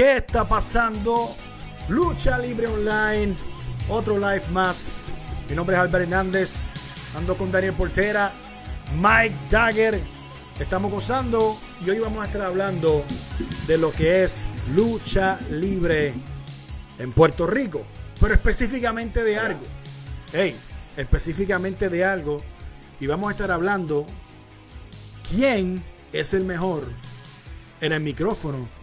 ¿Qué está pasando? Lucha Libre Online, otro live más. Mi nombre es Albert Hernández, ando con Daniel Portera, Mike Dagger. Estamos gozando y hoy vamos a estar hablando de lo que es lucha libre en Puerto Rico, pero específicamente de algo. Hey, específicamente de algo. Y vamos a estar hablando quién es el mejor en el micrófono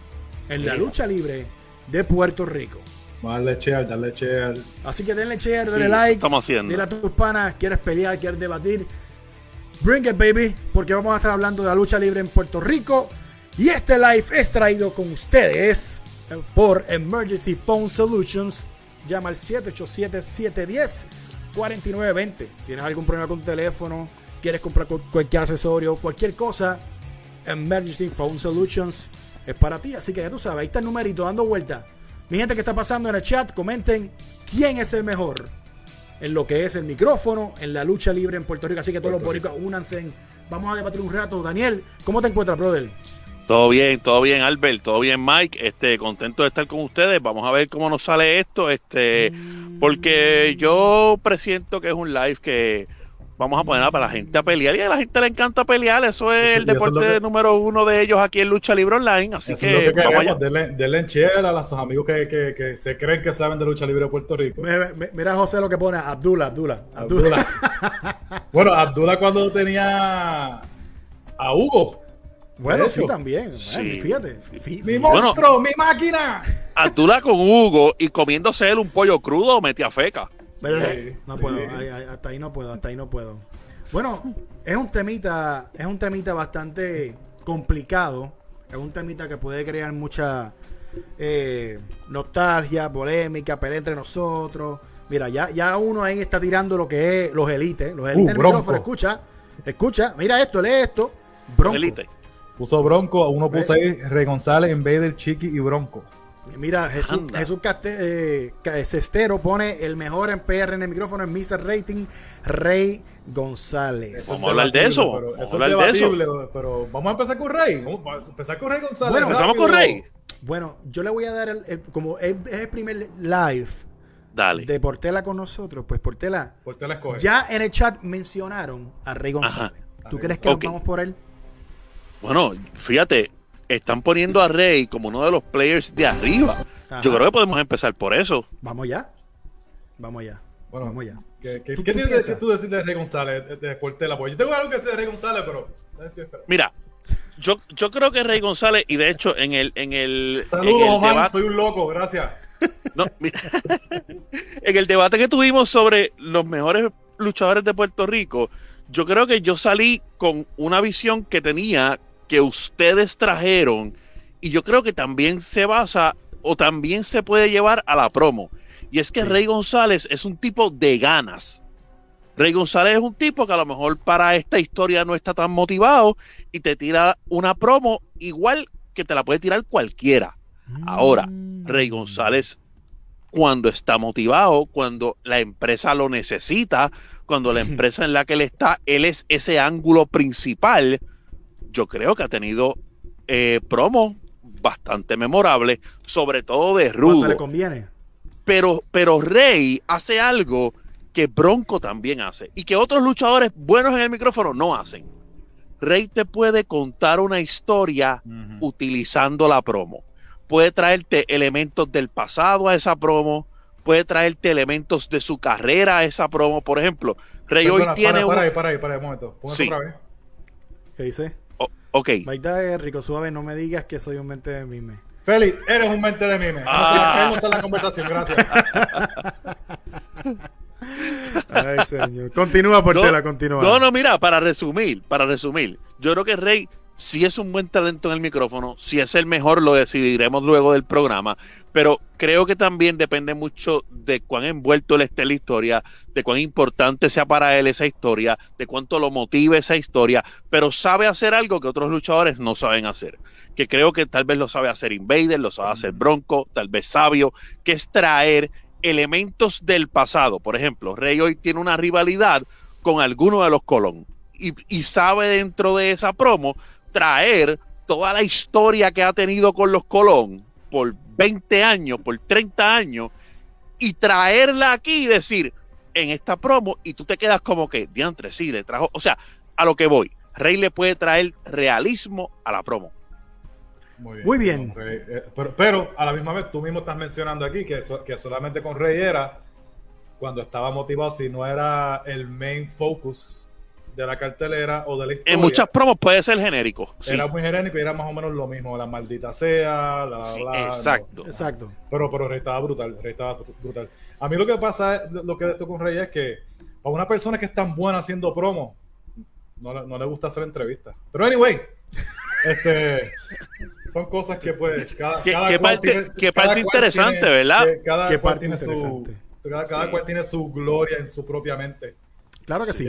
en la lucha libre de Puerto Rico. Dale share, dale share. Así que denle share, denle like. estamos haciendo. Dile a tus panas, quieres pelear, quieres debatir. Bring it, baby, porque vamos a estar hablando de la lucha libre en Puerto Rico. Y este live es traído con ustedes por Emergency Phone Solutions. Llama al 787-710-4920. ¿Tienes algún problema con tu teléfono? ¿Quieres comprar cu- cualquier accesorio? Cualquier cosa. Emergency Phone Solutions es para ti. Así que ya tú sabes, ahí está el numerito dando vuelta. Mi gente que está pasando en el chat, comenten quién es el mejor en lo que es el micrófono, en la lucha libre en Puerto Rico. Así que todos los boricuas únanse. Vamos a debatir un rato. Daniel, ¿cómo te encuentras, brother? Todo bien, todo bien, Albert, todo bien, Mike. Este, contento de estar con ustedes. Vamos a ver cómo nos sale esto, este, porque yo presiento que es un live que vamos a poner para la gente a pelear y a la gente le encanta pelear. Eso es Eso- el es deporte que- número uno de ellos aquí en Lucha Libre Online. Así Eso que, es lo que vamos allá. Denle, denle share a los amigos que, que, que se creen que saben de lucha libre de Puerto Rico. Me- me- Mira José lo que pone, Abdullah, Abdullah, Abdullah. Abdullah. bueno, Abdullah cuando tenía a Hugo. Bueno, sí, también. Sí. Fíjate. ¡Mi Bueno. monstruo! ¡Mi máquina! Abdullah con Hugo y comiéndose él un pollo crudo metía feca. ¿Verdad? Sí, no sí. puedo, ahí- hasta ahí no puedo, hasta ahí no puedo. Bueno, es un temita, es un temita bastante complicado, es un temita que puede crear mucha eh, nostalgia, polémica, pelea entre nosotros. Mira, ya, ya uno ahí está tirando lo que es los élites, los élites del Uh, Bronco. micrófono, escucha, escucha, mira esto, lee esto, Bronco. Elite. Puso Bronco, uno puso ahí Rey González, Invader, Chiqui y Bronco. Mira, Jesús. Jesús Caste- eh, Cestero pone el mejor en PR en el micrófono en Mr. Rating, Rey González. Vamos es a hablar de eso, pero vamos a hablar es de eso. debatible, Pero vamos a empezar con Rey. Vamos a empezar con Rey González. Bueno, Empezamos rápido. con Rey. Bueno, yo le voy a dar el, el- como es, es el primer live Dale. de Portela con nosotros, pues Portela, Por te la escoge. ya en el chat mencionaron a Rey González. ¿Tú A Rey crees que vamos por él? Bueno, fíjate, están poniendo a Rey como uno de los players de arriba. Ajá. Yo creo que podemos empezar por eso. Vamos ya. Vamos ya. Bueno, vamos ya. ¿Qué, qué, ¿Tú- qué tú tienes que tú decir de Rey González, de, Portela? Porque yo tengo algo que decir de Rey González, pero... estoy esperando. Mira, yo, yo creo que Rey González, y de hecho en el, en el, en Saludos, el debate, soy un loco, gracias. no, mira, en el debate que tuvimos sobre los mejores luchadores de Puerto Rico, yo creo que yo salí con una visión que tenía que ustedes trajeron, y yo creo que también se basa o también se puede llevar a la promo. Y es que Sí. Rey González es un tipo de ganas. Rey González es un tipo que a lo mejor para esta historia no está tan motivado y te tira una promo igual que te la puede tirar cualquiera. Ahora, Mm. Rey González, cuando está motivado, cuando la empresa lo necesita, cuando la empresa en la que él está, él es ese ángulo principal, yo creo que ha tenido eh, promos bastante memorables, sobre todo de ¿Cuánto le Rudo. conviene? Pero, pero Rey hace algo que Bronco también hace y que otros luchadores buenos en el micrófono no hacen. Rey te puede contar una historia utilizando la promo. Puede traerte elementos del pasado a esa promo, puede traerte elementos de su carrera a esa promo. Por ejemplo, Rey Perdona, hoy tiene para, para un... ahí, para ahí, para ahí, un momento. Póngase Sí. otra vez. ¿Qué dice? Ok, Baita rico suave, no me digas que soy un mente de mime. Félix, eres un mente de mime. Ah. No la conversación, gracias. Ay, señor. Continúa, Portela, continúa. No, no, mira, para resumir, para resumir, yo creo que Rey sí es un buen talento en el micrófono, si es el mejor lo decidiremos luego del programa, pero creo que también depende mucho de cuán envuelto él esté la historia, de cuán importante sea para él esa historia, de cuánto lo motive esa historia, pero sabe hacer algo que otros luchadores no saben hacer, que creo que tal vez lo sabe hacer Invader, lo sabe hacer Bronco, tal vez Sabio, que es traer elementos del pasado. Por ejemplo, Rey hoy tiene una rivalidad con alguno de los Colón y sabe dentro de esa promo traer toda la historia que ha tenido con los Colón por 20 años, por 30 años, y traerla aquí y decir, en esta promo, y tú te quedas como que, diantre, sí, le trajo, o sea, a lo que voy, Rey le puede traer realismo a la promo. Muy bien. Muy bien. Rey, eh, pero, pero, a la misma vez, tú mismo estás mencionando aquí que, que solamente con Rey era cuando estaba motivado, si no era el main focus de la cartelera o de la historia. En muchas promos puede ser genérico. Era muy genérico y era más o menos lo mismo, la maldita sea, la, sí, exacto. exacto. Pero, pero Rey estaba brutal, Rey estaba brutal. A mí lo que pasa, lo que esto con Rey es que a una persona que es tan buena haciendo promo, no, no le gusta hacer entrevistas. Pero anyway, este son cosas que pues cada, ¿Qué, cada parte, qué parte interesante, ¿verdad? cada ¿Qué parte tiene su cada, cual tiene su gloria en su propia mente. Claro que sí.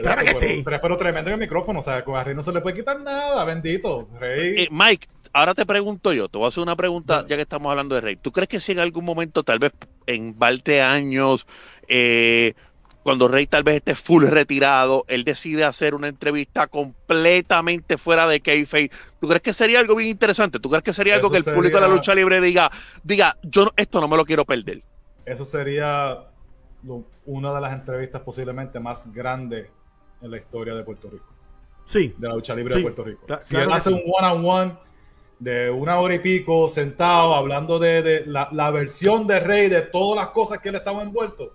Claro que sí. Pero, tremendo en el micrófono. O sea, con Rey no se le puede quitar nada, bendito. Rey. Eh, Mike, ahora te pregunto yo, te voy a hacer una pregunta ya que estamos hablando de Rey. ¿Tú crees que si en algún momento, tal vez en 20 años, eh, cuando Rey tal vez esté full retirado, él decide hacer una entrevista completamente fuera de kayfabe, ¿tú crees que sería algo bien interesante? ¿Tú crees que sería algo que el público de la lucha libre diga, diga, yo esto no me lo quiero perder? Eso sería una de las entrevistas posiblemente más grandes en la historia de Puerto Rico. Sí. De la lucha libre de Puerto Rico. si él hace un one-on-one de una hora y pico sentado hablando de, la, versión de Rey de todas las cosas que él estaba envuelto.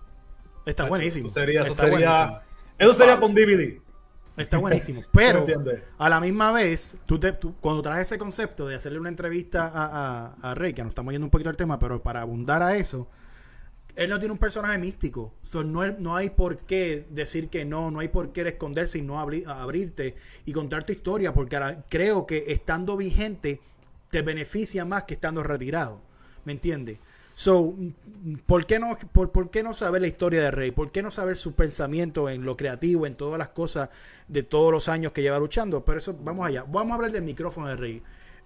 Está buenísimo. Eso sería, eso sería, eso sería con DVD. Está buenísimo. Pero a la misma vez, tú, te, cuando traes ese concepto de hacerle una entrevista a, a, a Rey, que nos estamos yendo un poquito al tema, pero para abundar a eso, él no tiene un personaje místico. no, no, hay por qué decir que no, no hay por qué esconderse y no abrirte y contar tu historia, porque creo que estando vigente te beneficia más que estando retirado. ¿Me entiendes? So, ¿por qué, no, por, qué no saber la historia de Rey? ¿Por qué no saber su pensamiento en lo creativo, en todas las cosas de todos los años que lleva luchando? Pero eso, vamos allá. Vamos a hablar del micrófono de Rey.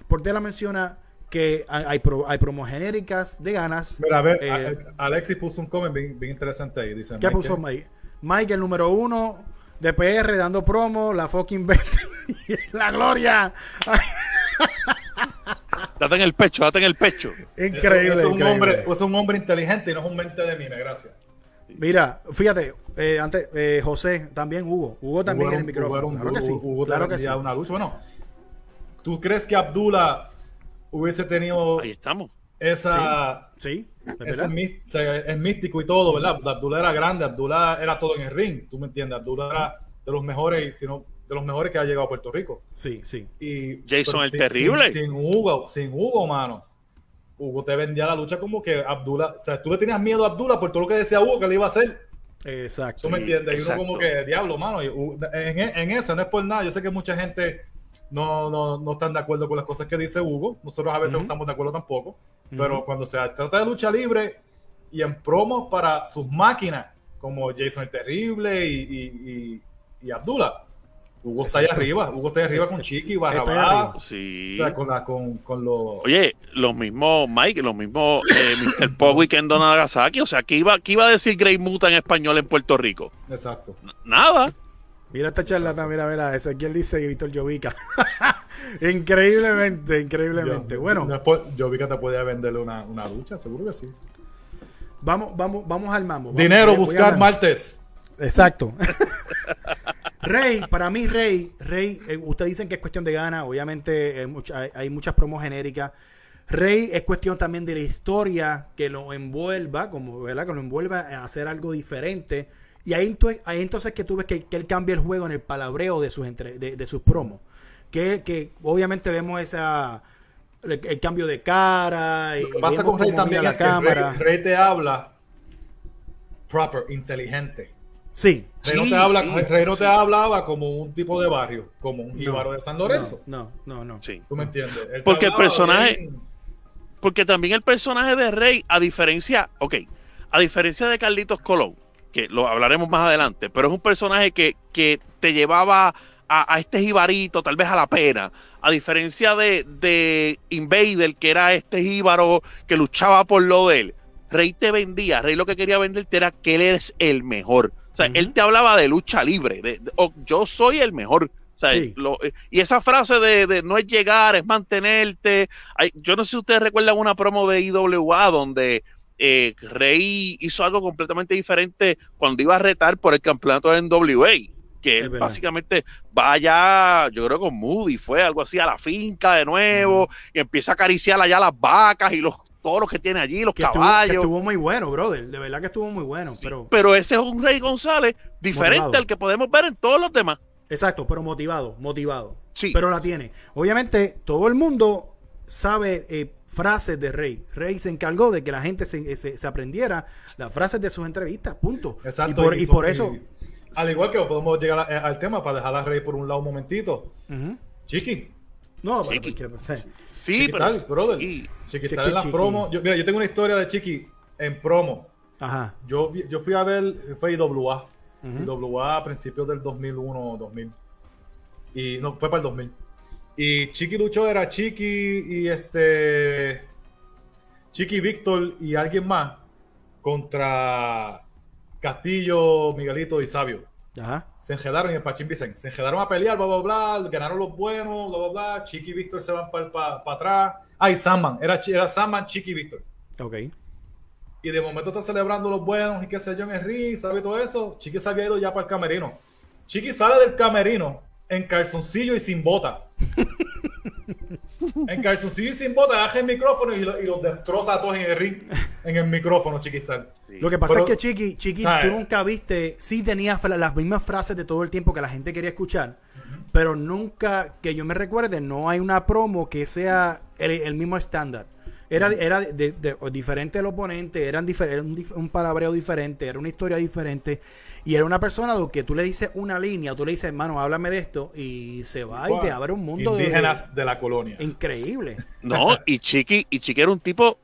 ¿Por la menciona que hay, hay promos genéricas de ganas. Mira, a ver, eh, Alexis puso un comment bien, interesante ahí. Dice, ¿Qué puso Mike? Mike, el número uno de PR, dando promo, la fucking 20 la gloria. date en el pecho, date en el pecho. Increíble. es, un hombre, es un hombre inteligente y no es un mente de mime, gracias. Mira, fíjate, eh, antes, eh, José, también Hugo. Hugo también en el micrófono. claro que sí. Hugo claro que sí. una lucha. Bueno, ¿tú crees que Abdullah hubiese tenido. Ahí estamos. Esa. Sí. es, místico y todo, ¿verdad? Abdullah era grande, Abdullah era todo en el ring, tú me entiendes. Abdullah era de los mejores, sino de los mejores que ha llegado a Puerto Rico. Sí, sí. Y, Jason el terrible. Sin, Hugo, sin Hugo, mano. Hugo te vendía la lucha como que Abdullah, o sea, tú le tenías miedo a Abdullah por todo lo que decía Hugo que le iba a hacer. Exacto. ¿Tú me entiendes? Y uno como que, diablo, mano, en, en esa no es por nada. Yo sé que mucha gente no, no, no están de acuerdo con las cosas que dice Hugo. Nosotros a veces no estamos de acuerdo tampoco. Pero cuando se trata de lucha libre y en promos para sus máquinas, como Jason el Terrible y, y, Abdullah, Hugo está ahí arriba, Hugo está ahí arriba con Chiqui, Barrabá. Sí. O sea, con, la, con, con los. Oye, los mismos Mike, los mismos eh, Mr. Powick en Nagasaki. O sea, ¿qué iba, qué iba a decir Grey Muta en español en Puerto Rico? Exacto. nada. Mira esta charlata, mira, mira, Ezequiel dice Víctor Jovica. increíblemente, increíblemente. bueno. Después, Jovica te puede venderle una, una lucha, seguro que sí. Vamos, vamos, vamos al mamo. Dinero, buscar martes. Exacto. Rey, para mí, Rey, Rey, eh, ustedes dicen que es cuestión de gana, obviamente eh, hay, hay, muchas promos genéricas. Rey es cuestión también de la historia que lo envuelva, como, ¿verdad? Que lo envuelva a hacer algo diferente y ahí, entonces que tú ves que, él cambia el juego en el palabreo de sus, entre, de, sus promos. Que, que obviamente vemos esa el, cambio de cara. Y Lo que pasa con Rey también es cámara. que Rey, te habla proper, inteligente. Sí. Rey, no te habla, Rey no te hablaba como un tipo de barrio, como un jíbaro de San Lorenzo. No, no, no. Sí. ¿Tú me entiendes? porque el personaje... Porque también el personaje de Rey, a diferencia... Ok, a diferencia de Carlitos Colón, que lo hablaremos más adelante, pero es un personaje que, te llevaba a, este jibarito, tal vez a la pena, a diferencia de, de Invader, que era este jíbaro que luchaba por lo de él. Rey te vendía, Rey lo que quería venderte era que él es el mejor. O sea, él te hablaba de lucha libre, de, yo soy el mejor. O y esa frase de, no es llegar, es mantenerte. yo no sé si ustedes recuerdan una promo de IWA donde eh, Rey hizo algo completamente diferente cuando iba a retar por el campeonato de NWA. Que básicamente va allá, yo creo con Moody, fue algo así, a la finca de nuevo, y empieza a acariciar allá las vacas y los toros que tiene allí, los caballos. Estuvo, muy bueno, brother. De verdad que estuvo muy bueno. pero... pero ese es un Rey González diferente al que podemos ver en todos los demás. Exacto, pero motivado, motivado. Sí. Pero la tiene. Obviamente, todo el mundo sabe eh, frases de Rey. Rey se encargó de que la gente se, se, aprendiera las frases de sus entrevistas, punto. Exacto. Y por, eso... al igual que podemos llegar al tema para dejar a Rey por un lado un momentito. Chiqui. No, Chiqui. Sí, pero. brother. Chiqui, está en las promos. Yo, mira, yo tengo una historia de Chiqui en promo. Ajá. Yo, yo fui a ver, fue IWA. IWA a principios del 2001 2000. Y no, fue para el 2000. Y Chiqui luchó, era Chiqui y este. Chiqui Víctor y alguien más contra Castillo, Miguelito y Sabio. Ajá. Se enjedaron y el Pachín Vicente. Se enjedaron a pelear, bla, bla, bla. Ganaron los buenos, bla, bla, bla. Chiqui y Víctor se van para atrás. Ah, y Sandman. Era, era Sandman, Chiqui y Víctor. Ok. Y de momento está celebrando los buenos y qué sé yo en el ¿sabe todo eso? Chiqui se había ido ya para el camerino. Chiqui sale del camerino en calzoncillo y sin bota. en calzoncillo y sin bota, agarra el micrófono y, los destroza a todos en el ring, en el micrófono, Chiquistán. Lo que pasa es que Chiqui, Chiqui, tú nunca viste, sí tenías las mismas frases de todo el tiempo que la gente quería escuchar, pero nunca, que yo me recuerde, no hay una promo que sea el, mismo estándar. Era, era de, diferente el oponente, eran era un, un, palabreo diferente, era una historia diferente. Y era una persona que tú le dices una línea, tú le dices, hermano, háblame de esto, y se va y te abre un mundo indígenas de, la colonia. Increíble. No, y Chiqui, y Chiqui era un tipo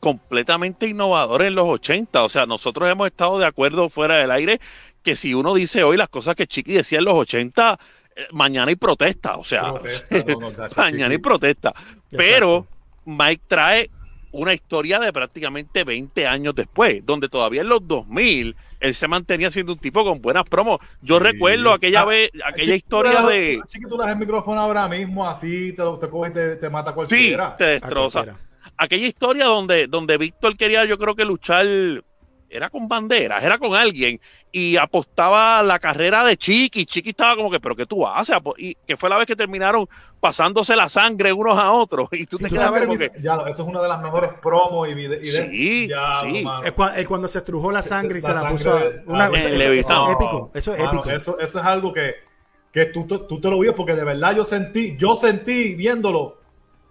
completamente innovador en los 80. O sea, nosotros hemos estado de acuerdo fuera del aire que si uno dice hoy las cosas que Chiqui decía en los 80, eh, mañana hay protesta. O sea, mañana hay protesta. Pero Mike trae una historia de prácticamente 20 años después, donde todavía en los 2000 él se mantenía siendo un tipo con buenas promos. Yo recuerdo aquella ah, vez, aquella historia de. Chiqui, tú das el micrófono ahora mismo, así te, te coge y te, te mata cualquiera. Sí, te destroza. Aquella historia donde, donde Víctor quería, yo creo que luchar era con banderas, era con alguien, y apostaba la carrera de Chiqui. Chiqui estaba como que, ¿pero qué tú haces? Y que fue la vez que terminaron pasándose la sangre unos a otros. Y tú te quedas como que. Ya, eso es una de las mejores promos y, sí, ya, sí. Es, cuando se estrujó la sangre y se la puso. una, eso, es épico. Eso es épico. Eso, eso es algo que, que tú, tú, te lo vives porque de verdad yo sentí, yo sentí viéndolo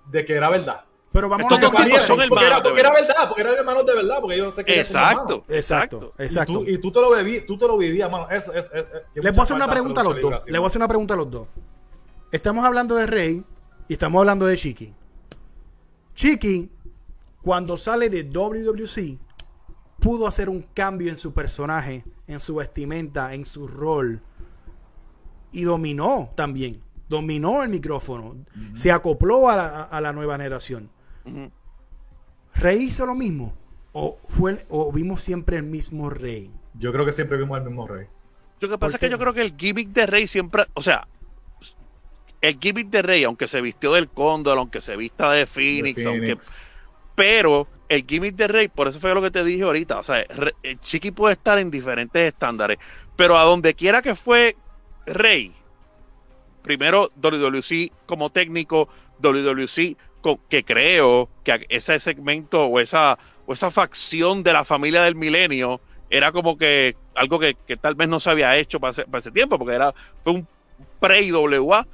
de que era verdad. Pero vamos a porque, son porque, era, porque era verdad, porque eran hermanos de verdad, porque yo sé que Exacto, exacto, exacto. Y tú, te lo bebí, tú te lo vivías, mano. Eso es, Les voy a hacer una pregunta a los dos. Les voy a hacer una pregunta a los dos. Estamos hablando de Rey y estamos hablando de Chiqui. Chiqui, cuando sale de WWC, pudo hacer un cambio en su personaje, en su vestimenta, en su rol. Y dominó también. Dominó el micrófono. Se acopló a la nueva generación. ¿Rey hizo lo mismo? ¿O, fue, ¿O vimos siempre el mismo rey? Yo creo que siempre vimos el mismo rey. Lo que pasa es que yo creo que el gimmick de rey siempre, o sea, el gimmick de rey, aunque se vistió del cóndor, aunque se vista de Phoenix, Aunque, pero el gimmick de rey, por eso fue lo que te dije ahorita, o sea, el Chiqui puede estar en diferentes estándares, pero a donde quiera que fue rey, primero WWC como técnico, WWC que creo que ese segmento o esa, o esa facción de la familia del milenio era como que algo que, tal vez no se había hecho para ese, tiempo, porque era, fue un pre-IWA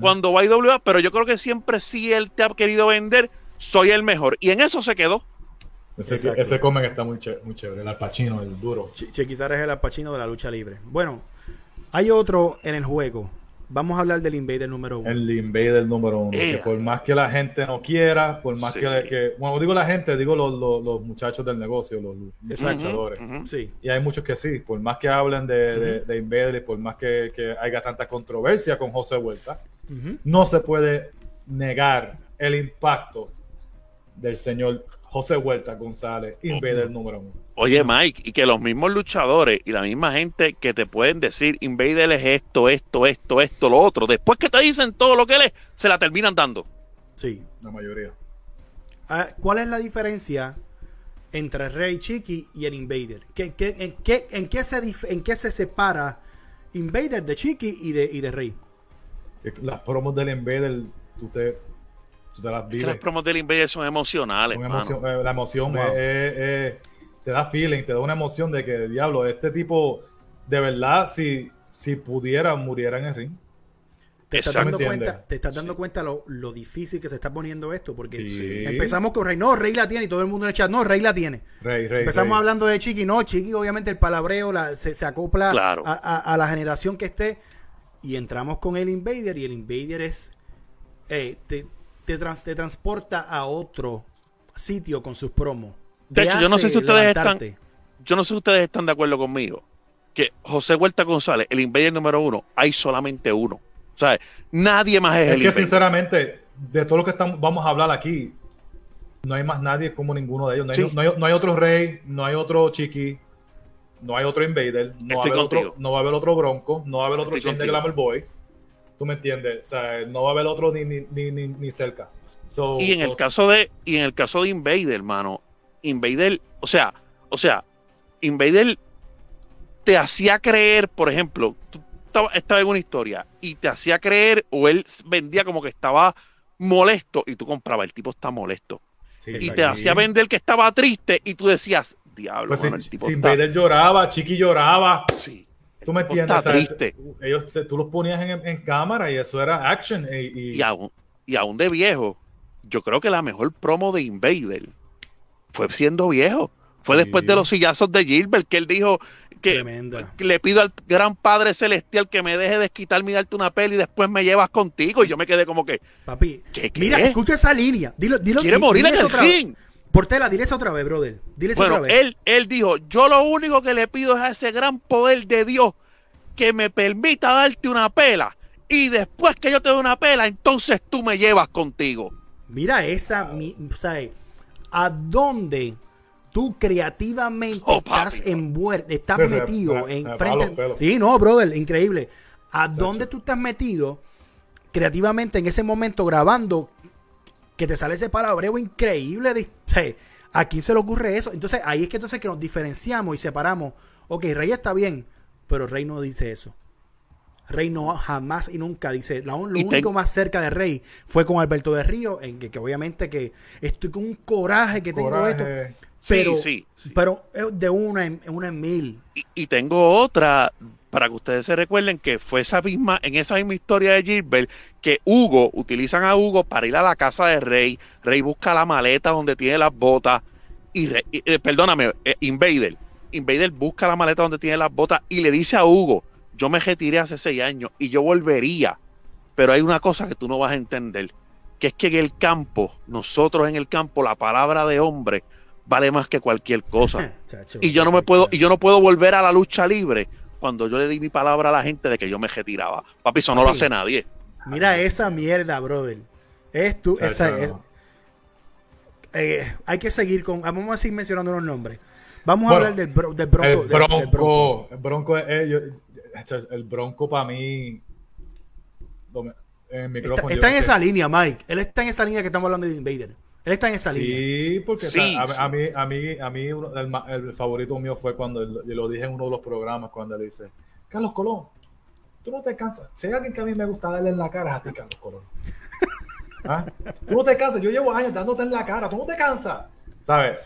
cuando va IWA, pero yo creo que siempre sí él te ha querido vender, soy el mejor. Y en eso se quedó. Ese, ese comen está muy, chévere, el alpachino, el duro. Chequizar es el alpachino de la lucha libre. Bueno, hay otro en el juego Vamos a hablar del Invader número uno. El Invader número uno. Que por más que la gente no quiera, por más que, Bueno, digo la gente, digo los, muchachos del negocio, los, luchadores. Sí. Y hay muchos que sí. Por más que hablen de, Invader y por más que, haya tanta controversia con José Vuelta, no se puede negar el impacto del señor José Huerta González, Invader número uno. Oye, Mike, y que los mismos luchadores y la misma gente que te pueden decir Invader es esto, esto, esto, esto, lo otro, después que te dicen todo lo que él es, se la terminan dando. Sí. La mayoría. Ah, ¿Cuál es la diferencia entre Rey Chiqui y el Invader? ¿Qué, qué, en, qué, en, qué se ¿En qué se separa Invader de Chiqui y de, y de Rey? Las promos del Invader, tú te, tú te las vives. Es que las promos del Invader son emocionales. Son emoción, eh, la emoción wow. es, es, te da feeling, te da una emoción de que, diablo, este tipo, de verdad, si, si pudiera, muriera en el ring. Te estás dando cuenta, te estás dando sí. cuenta lo, lo, difícil que se está poniendo esto, porque sí. empezamos con Rey, no, Rey la tiene, y todo el mundo en el chat, no, Rey la tiene. Rey, Rey, empezamos Rey. hablando de Chiqui, no, Chiqui, obviamente el palabreo la, se, se, acopla claro. a, a, a, la generación que esté, y entramos con el Invader, y el Invader es, eh, te, te, trans, te, transporta a otro sitio con sus promos. De hecho, yo no sé si ustedes levantarte. están, yo no sé si ustedes están de acuerdo conmigo, que José Huerta González, el Invader número uno, hay solamente uno. O sea, nadie más es, es el que Invader. sinceramente, de todo lo que estamos, vamos a hablar aquí, no hay más nadie como ninguno de ellos. No hay, sí. no hay, no hay otro Rey, no hay otro Chiqui, no hay otro Invader, no va, a haber otro, no va a haber otro Bronco, no va a haber otro Chain de Glamour Boy. ¿Tú me entiendes? O sea, no va a haber otro ni, ni, ni, ni, ni cerca. So, y en el caso de y en el caso de Invader, hermano, Invader, o sea, o sea, Invader te hacía creer, por ejemplo, tú estaba, en una historia y te hacía creer o él vendía como que estaba molesto y tú comprabas, el tipo está molesto. Sí, y te hacía vender que estaba triste y tú decías, diablo, pues bueno, si, el tipo está... Lloraba, Chiqui lloraba. Sí. Tú me entiendes. Está triste. Ellos, tú los ponías en, en, cámara y eso era action. Y, y... Y, aún, y aún de viejo, yo creo que la mejor promo de Invader fue siendo viejo. Fue sí. después de los sillazos de Gilbert que él dijo que Tremenda. le pido al gran Padre Celestial que me deje desquitarme y darte una peli y después me llevas contigo. Y yo me quedé como que. Papi, ¿qué, qué mira, escucha esa línea. Dilo, dilo, Quiere morir en el ring. Portela, dile eso otra vez, brother. Dile bueno, otra vez. Él, él dijo: Yo lo único que le pido es a ese gran poder de Dios que me permita darte una pela. Y después que yo te dé una pela, entonces tú me llevas contigo. Mira esa, mi, ¿sabes? ¿A dónde tú creativamente Oh, estás envuelto, estás Sí, metido me- en me frente? Sí, no, brother, increíble. ¿A Chacho. dónde tú estás metido creativamente en ese momento grabando que te sale ese palabreo increíble? De, hey, ¿A quién se le ocurre eso? Entonces ahí es que entonces que nos diferenciamos y separamos. Ok, Rey está bien, pero Rey no dice eso. Rey no jamás y nunca dice. La, lo Y único ten- más cerca de Rey fue con Alberto de Río, en que, que obviamente que estoy con un coraje que tengo esto. Sí, Pero, sí, sí. pero de una en, una en mil. Y, y tengo otra para que ustedes se recuerden que fue esa misma, en esa misma historia de Gilbert, que Hugo, utilizan a Hugo para ir a la casa de Rey. Rey busca la maleta donde tiene las botas. Y, Rey- y, eh, perdóname, eh, Invader. Invader busca la maleta donde tiene las botas y le dice a Hugo, yo me retiré hace seis años y yo volvería. Pero hay una cosa que tú no vas a entender, que es que en el campo, nosotros en el campo, la palabra de hombre vale más que cualquier cosa. Y yo no me puedo y yo no puedo volver a la lucha libre cuando yo le di mi palabra a la gente de que yo me retiraba. Papi, eso no lo hace nadie. Mira esa mierda, brother. Es tú, Chacho, esa es- eh, hay que seguir con. Vamos a seguir mencionando los nombres. Vamos Bueno, a hablar del, bro- del bronco. el del- del bronco, el bronco, es- eh, yo- el bronco para mí, en Está, micrófono. está en esa línea, Mike. Él está en esa línea que estamos hablando de Invader. Él está en esa línea. Sí, porque o sea, Sí, a, sí. a mí, a mí, a mí uno- el, favorito mío fue cuando él- yo lo dije en uno de los programas cuando él dice, Carlos Colón, tú no te cansas. Si hay alguien que a mí me gusta darle en la cara es a ti, Carlos Colón. ¿Ah? Tú no te cansas. Yo llevo años dándote en la cara. Tú no te cansas. ¿Sabes?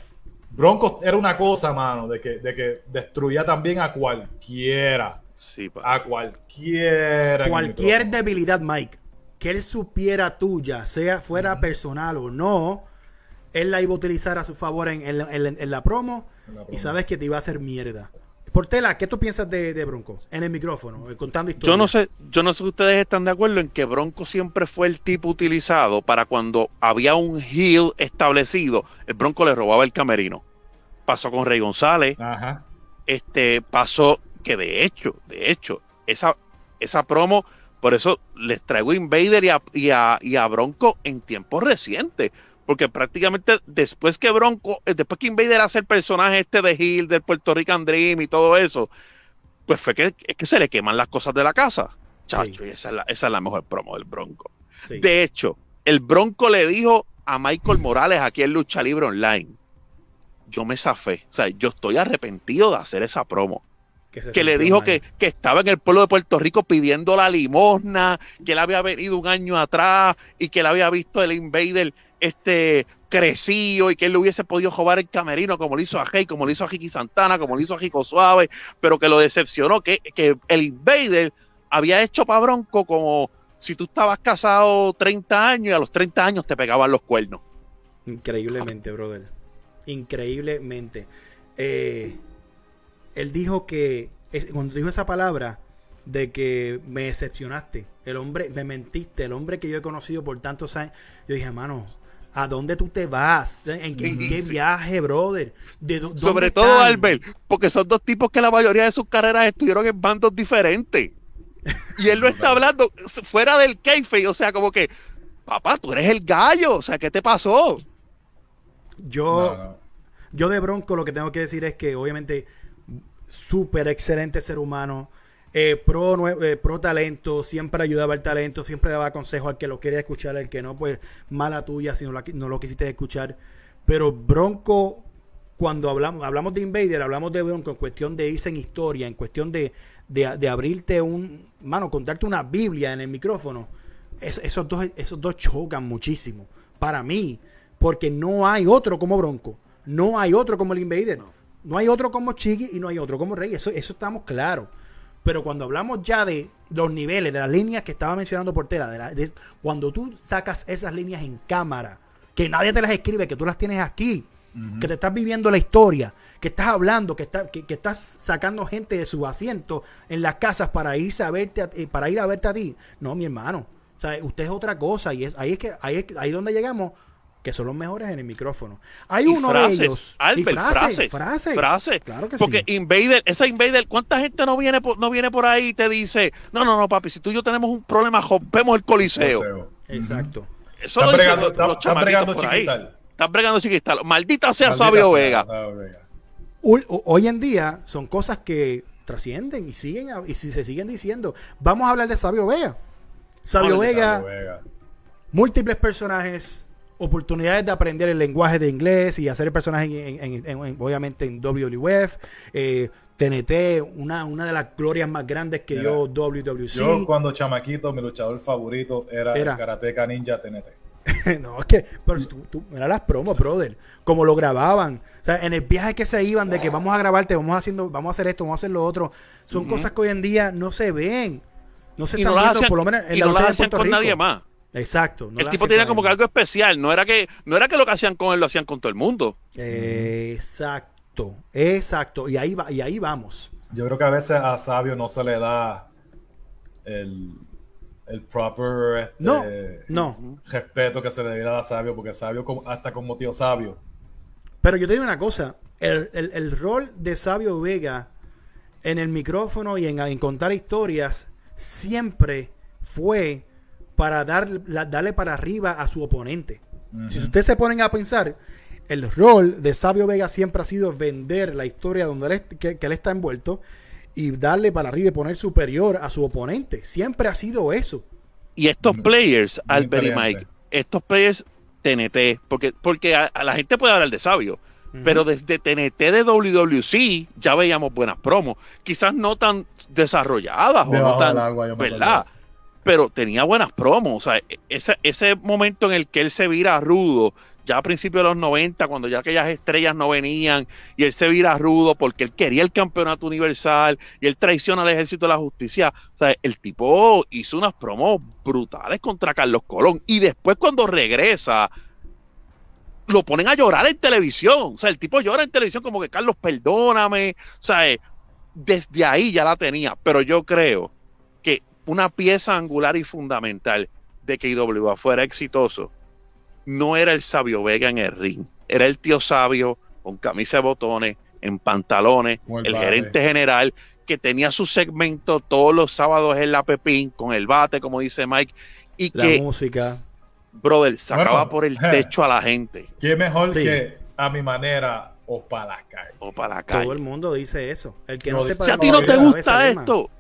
Broncos era una cosa, mano, de que, de que destruía también a cualquiera. Sí, pa. A cualquiera. Cualquier debilidad, Mike, que él supiera tuya, sea fuera personal o no, él la iba a utilizar a su favor en, en la- en la- en la promo En la y sabes que te iba a hacer mierda. Portela, ¿qué tú piensas de, de Bronco? En el micrófono, eh, contando historias. Yo no sé, yo no sé si ustedes están de acuerdo en que Bronco siempre fue el tipo utilizado para cuando había un heel establecido, el Bronco le robaba el camerino. Pasó con Rey González, Ajá. este pasó que de hecho, de hecho, esa, esa promo, por eso les traigo Invader y a, y a, y a Bronco en tiempos recientes, porque prácticamente después que Bronco, eh, después que Invader hace el personaje este de Hill, del Puerto Rican Dream y todo eso, pues fue que, es que se le queman las cosas de la casa. Chacho, y esa es, la, mejor promo del Bronco. De hecho, el Bronco le dijo a Michael Morales aquí en Lucha Libre Online, yo me zafé, o sea, yo estoy arrepentido de hacer esa promo que, le dijo que, estaba en el pueblo de Puerto Rico pidiendo la limosna, que él había venido un año atrás y que él había visto el Invader este crecido y que él le hubiese podido jugar el camerino como lo hizo a Hey, como lo hizo a Jiki Santana, como lo hizo a Jico Suave, pero que lo decepcionó, que, que el Invader había hecho para Bronco como si tú estabas casado 30 años y a los 30 años te pegaban los cuernos. Increíblemente, brother. Increíblemente. Eh, él dijo que, cuando dijo esa palabra, de que me decepcionaste, el hombre, me mentiste, el hombre que yo he conocido por tantos años, yo dije, hermano, ¿a dónde tú te vas? ¿En qué, viaje, brother? Sobre todo, Albert, porque son dos tipos que la mayoría de sus carreras estuvieron en bandos diferentes. Y él lo está hablando fuera del keife, o sea, como que, papá, tú eres el gallo, o sea, ¿qué te pasó? Yo, yo de Bronco lo que tengo que decir es que obviamente súper excelente ser humano, eh, pro, eh, pro talento, siempre ayudaba al talento, siempre daba consejo al que lo quería escuchar, al que no, pues mala tuya si no, no lo quisiste escuchar. Pero Bronco, cuando hablamos, hablamos de Invader, hablamos de Bronco en cuestión de irse en historia, en cuestión de, de, abrirte un, mano, contarte una Biblia en el micrófono. esos, dos, esos dos chocan muchísimo. Para mí, porque no hay otro como Bronco. No hay otro como el Invader. Hay otro como Chiqui y no hay otro como Rey. Eso, eso estamos claros. Pero cuando hablamos ya de los niveles, de las líneas que estaba mencionando Portera, de, cuando tú sacas esas líneas en cámara, que nadie te las escribe, que tú las tienes aquí, que te estás viviendo la historia, que estás hablando, que, está, que, estás sacando gente de su asiento en las casas para irse a verte, eh, para ir a verte a ti. No, mi hermano. O sea, usted es otra cosa y es ahí es que ahí es ahí donde llegamos que son los mejores en el micrófono. Hay uno de ellos. Albert, frase, frase, frase, Claro que Porque Invader, esa Invader, ¿cuánta gente no viene por, no viene por ahí y te dice, no, no, no, papi, si tú y yo tenemos un problema, rompemos el coliseo? Exacto. Eso están bregando, están, bregando chiquital. Están bregando chiquital. Maldita sea Sabio Vega. Hoy en día son cosas que trascienden y siguen y si se siguen diciendo. Vamos a hablar de Sabio Vega. Sabio Vega, múltiples personajes, oportunidades de aprender el lenguaje de inglés y hacer el personaje en, obviamente en WWF. Eh, TNT, una, una de las glorias más grandes que dio WWC. Yo cuando chamaquito, mi luchador favorito era, el Karateka Ninja TNT. no, es que, pero si tú, tú, mira las promos, brother, como lo grababan. O sea, en el viaje que se iban de que vamos a grabarte, vamos haciendo, vamos a hacer esto, vamos a hacer lo otro, son cosas que hoy en día no se ven. No se están viendo, por lo menos en la lucha de Puerto Rico. nadie más. Exacto. el tipo tenía como que algo especial. No era que no era que lo que hacían con él lo hacían con todo el mundo. exacto. Exacto. Y ahí va, y ahí vamos. Yo creo que a veces a Sabio no se le da el, el proper este, no, respeto que se le debiera a Sabio, porque Sabio hasta como tío Sabio. Pero yo te digo una cosa, el, rol de Sabio Vega en el micrófono y en, en contar historias siempre fue para dar, darle para arriba a su oponente. Si ustedes se ponen a pensar, el rol de Sabio Vega siempre ha sido vender la historia donde él, que, él está envuelto y darle para arriba y poner superior a su oponente. Siempre ha sido eso. Y estos players, Albert y Mike, estos players TNT, porque, porque a, la gente puede hablar de Sabio, pero desde TNT de WWC ya veíamos buenas promos, quizás no tan desarrolladas o no tan, ¿verdad? Pero tenía buenas promos. O sea, ese, ese momento en el que él se vira rudo, ya a principios de los 90, cuando ya aquellas estrellas no venían, y él se vira rudo porque él quería el campeonato universal, y él traiciona al ejército de la justicia. O sea, el tipo hizo unas promos brutales contra Carlos Colón. Y después cuando regresa, lo ponen a llorar en televisión. O sea, el tipo llora en televisión como que Carlos, perdóname. O sea, desde ahí ya la tenía. Pero yo creo una pieza angular y fundamental de que IWA fuera exitoso no era el Sabio Vega en el ring, era el tío Sabio con camisa de botones, en pantalones, el, gerente general que tenía su segmento todos los sábados en la Pepín con el bate, como dice Mike, y la música. brother, sacaba por el techo a la gente. ¿Qué mejor que a mi manera o para la calle? O para la calle. Todo el mundo dice eso. El que no, sepa si a ti no te gusta esto,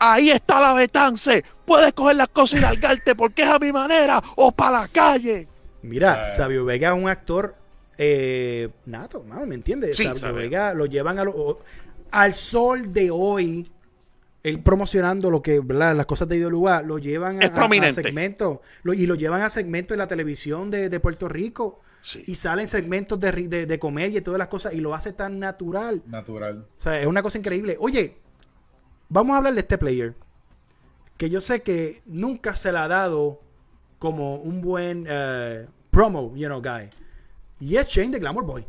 ahí está la Betance. Puedes coger las cosas y largarte porque es a mi manera o para la calle. Mira, Sabio Vega es un actor eh, nato, ¿me entiendes? Sabio Vega lo llevan a al sol de hoy él promocionando lo que, ¿verdad? Las cosas de Ideolugar, lo llevan a, segmentos y lo llevan a segmentos en la televisión de, Puerto Rico. Y salen segmentos de, de, comedia y todas las cosas y lo hace tan natural. Natural. O sea, es una cosa increíble. Oye, vamos a hablar de este player. Que yo sé que nunca se le ha dado como un buen eh, promo, you know, guy. Y es Shane de Glamour Boy.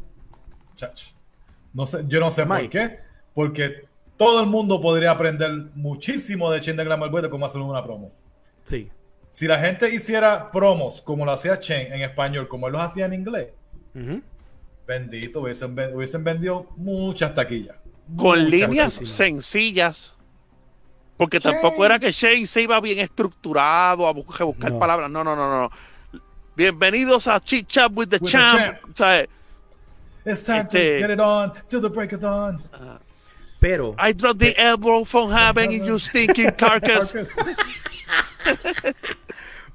No sé, yo no sé por qué. Porque todo el mundo podría aprender muchísimo de Chain de Glamour Boy de cómo hacer una promo. Sí. Si la gente hiciera promos como lo hacía Chain en español, como él los hacía en inglés, bendito, hubiesen, vendido muchas taquillas. Con líneas sencillas. Porque tampoco era que Shane se iba bien estructurado a buscar, palabras. No, no, no, no. Bienvenidos a Chit Chat with the, champ. It's time to este get it on to the break of dawn. Pero. I dropped the elbow from heaven in you stinking carcass.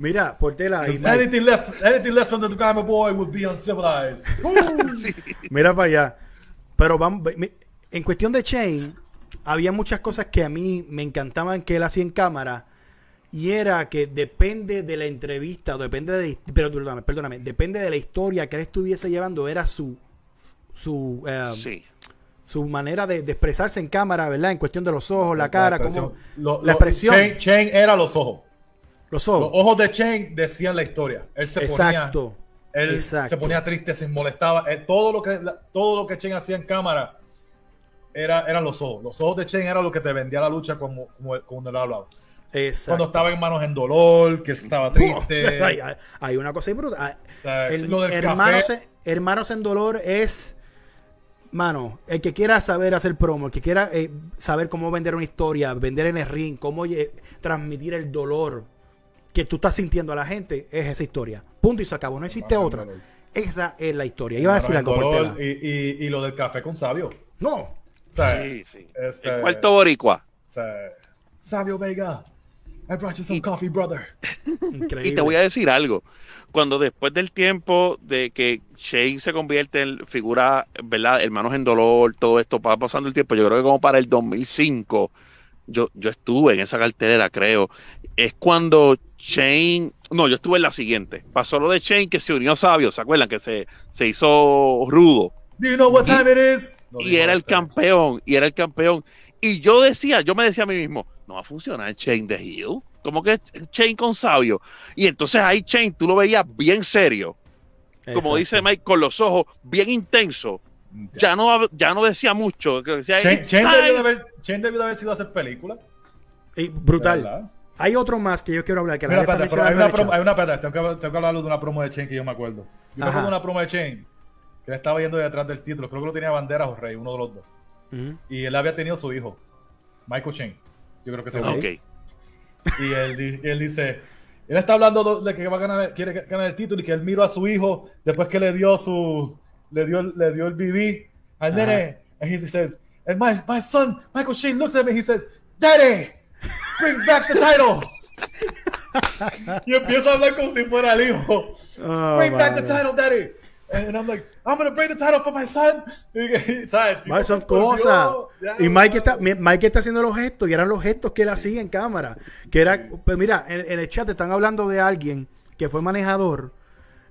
Mira, Portela. Anything left, anything left from the Grammar Boy would be uncivilized. Mira para allá. Pero vamos, en cuestión de Chain, había muchas cosas que a mí me encantaban que él hacía en cámara. Y era que depende de la entrevista, o depende de. Pero, perdóname, perdóname, depende de la historia que él estuviese llevando, era su. su eh, sí su manera de, expresarse en cámara, ¿verdad? En cuestión de los ojos, la, cara, como la expresión. Chain, era los ojos. Los ojos. Los ojos de Chain decían la historia. Él se Exacto. ponía. Él se ponía triste, se molestaba. todo lo que todo lo que Chain hacía en cámara era, eran los ojos. Los ojos de Chain era lo que te vendía la lucha como, como, como él hablaba. Exacto. Cuando estaba en manos en dolor, que estaba triste. hay, una cosa brutal. el, hermanos, hermanos en dolor es mano, el que quiera saber hacer promo, el que quiera eh, saber cómo vender una historia, vender en el ring, cómo eh, transmitir el dolor que tú estás sintiendo a la gente, es esa historia. Punto y se acabó. No existe otra. Esa es la historia. Iba a decir algo por y, y, lo del café con Sabio. No. Sí, sí. Este, el cuarto boricua. Sabio Vega. I brought you some coffee, brother. Increíble. Y te voy a decir algo cuando después del tiempo de que Shane se convierte en figura, ¿verdad? Hermanos en dolor, todo esto va pasando el tiempo. Yo creo que como para el 2005, yo, yo estuve en esa cartelera, creo. Es cuando Shane, no, yo estuve en la siguiente. Pasó lo de Shane que se unió a Sabio, ¿se acuerdan? Que se, se hizo rudo. Do you know what time it is? y era el campeón, y era el campeón. Y yo decía, yo me decía a mí mismo, no va a funcionar Shane de Hill como que Chain con sabio. Y entonces ahí Chain tú lo veías bien serio. Como dice Mike, con los ojos bien intensos. Ya no, ya no decía mucho. Decía, Chain, debió de haber, sido hacer película. Y brutal. Hay otro más que yo quiero hablar. Que Mira, hay, una promo, hay una tengo que, tengo que hablar de una promo de Chain que yo me acuerdo. Yo me acuerdo de una promo de Chain que él estaba yendo detrás del título. Creo que lo tenía Banderas o Rey, uno de los dos. Y él había tenido su hijo, Michael Chain. Yo creo que se okay. Y él, él dice, él está hablando de que va a ganar, quiere ganar el título y que él miró a su hijo después que le dio su, le dio, le dio el BB al nene. And he says, and my, my son, Michael Shane looks at me, he says, Daddy, bring back the title. y empieza a hablar como si fuera el hijo. Oh, bring back the title, Daddy. And I'm like, I'm gonna bring the title for my son. ¿Sabes? Son cosas. y Mike está, Mike está haciendo los gestos y eran los gestos que él hacía en cámara. Que era, pues mira, en, el chat están hablando de alguien que fue manejador.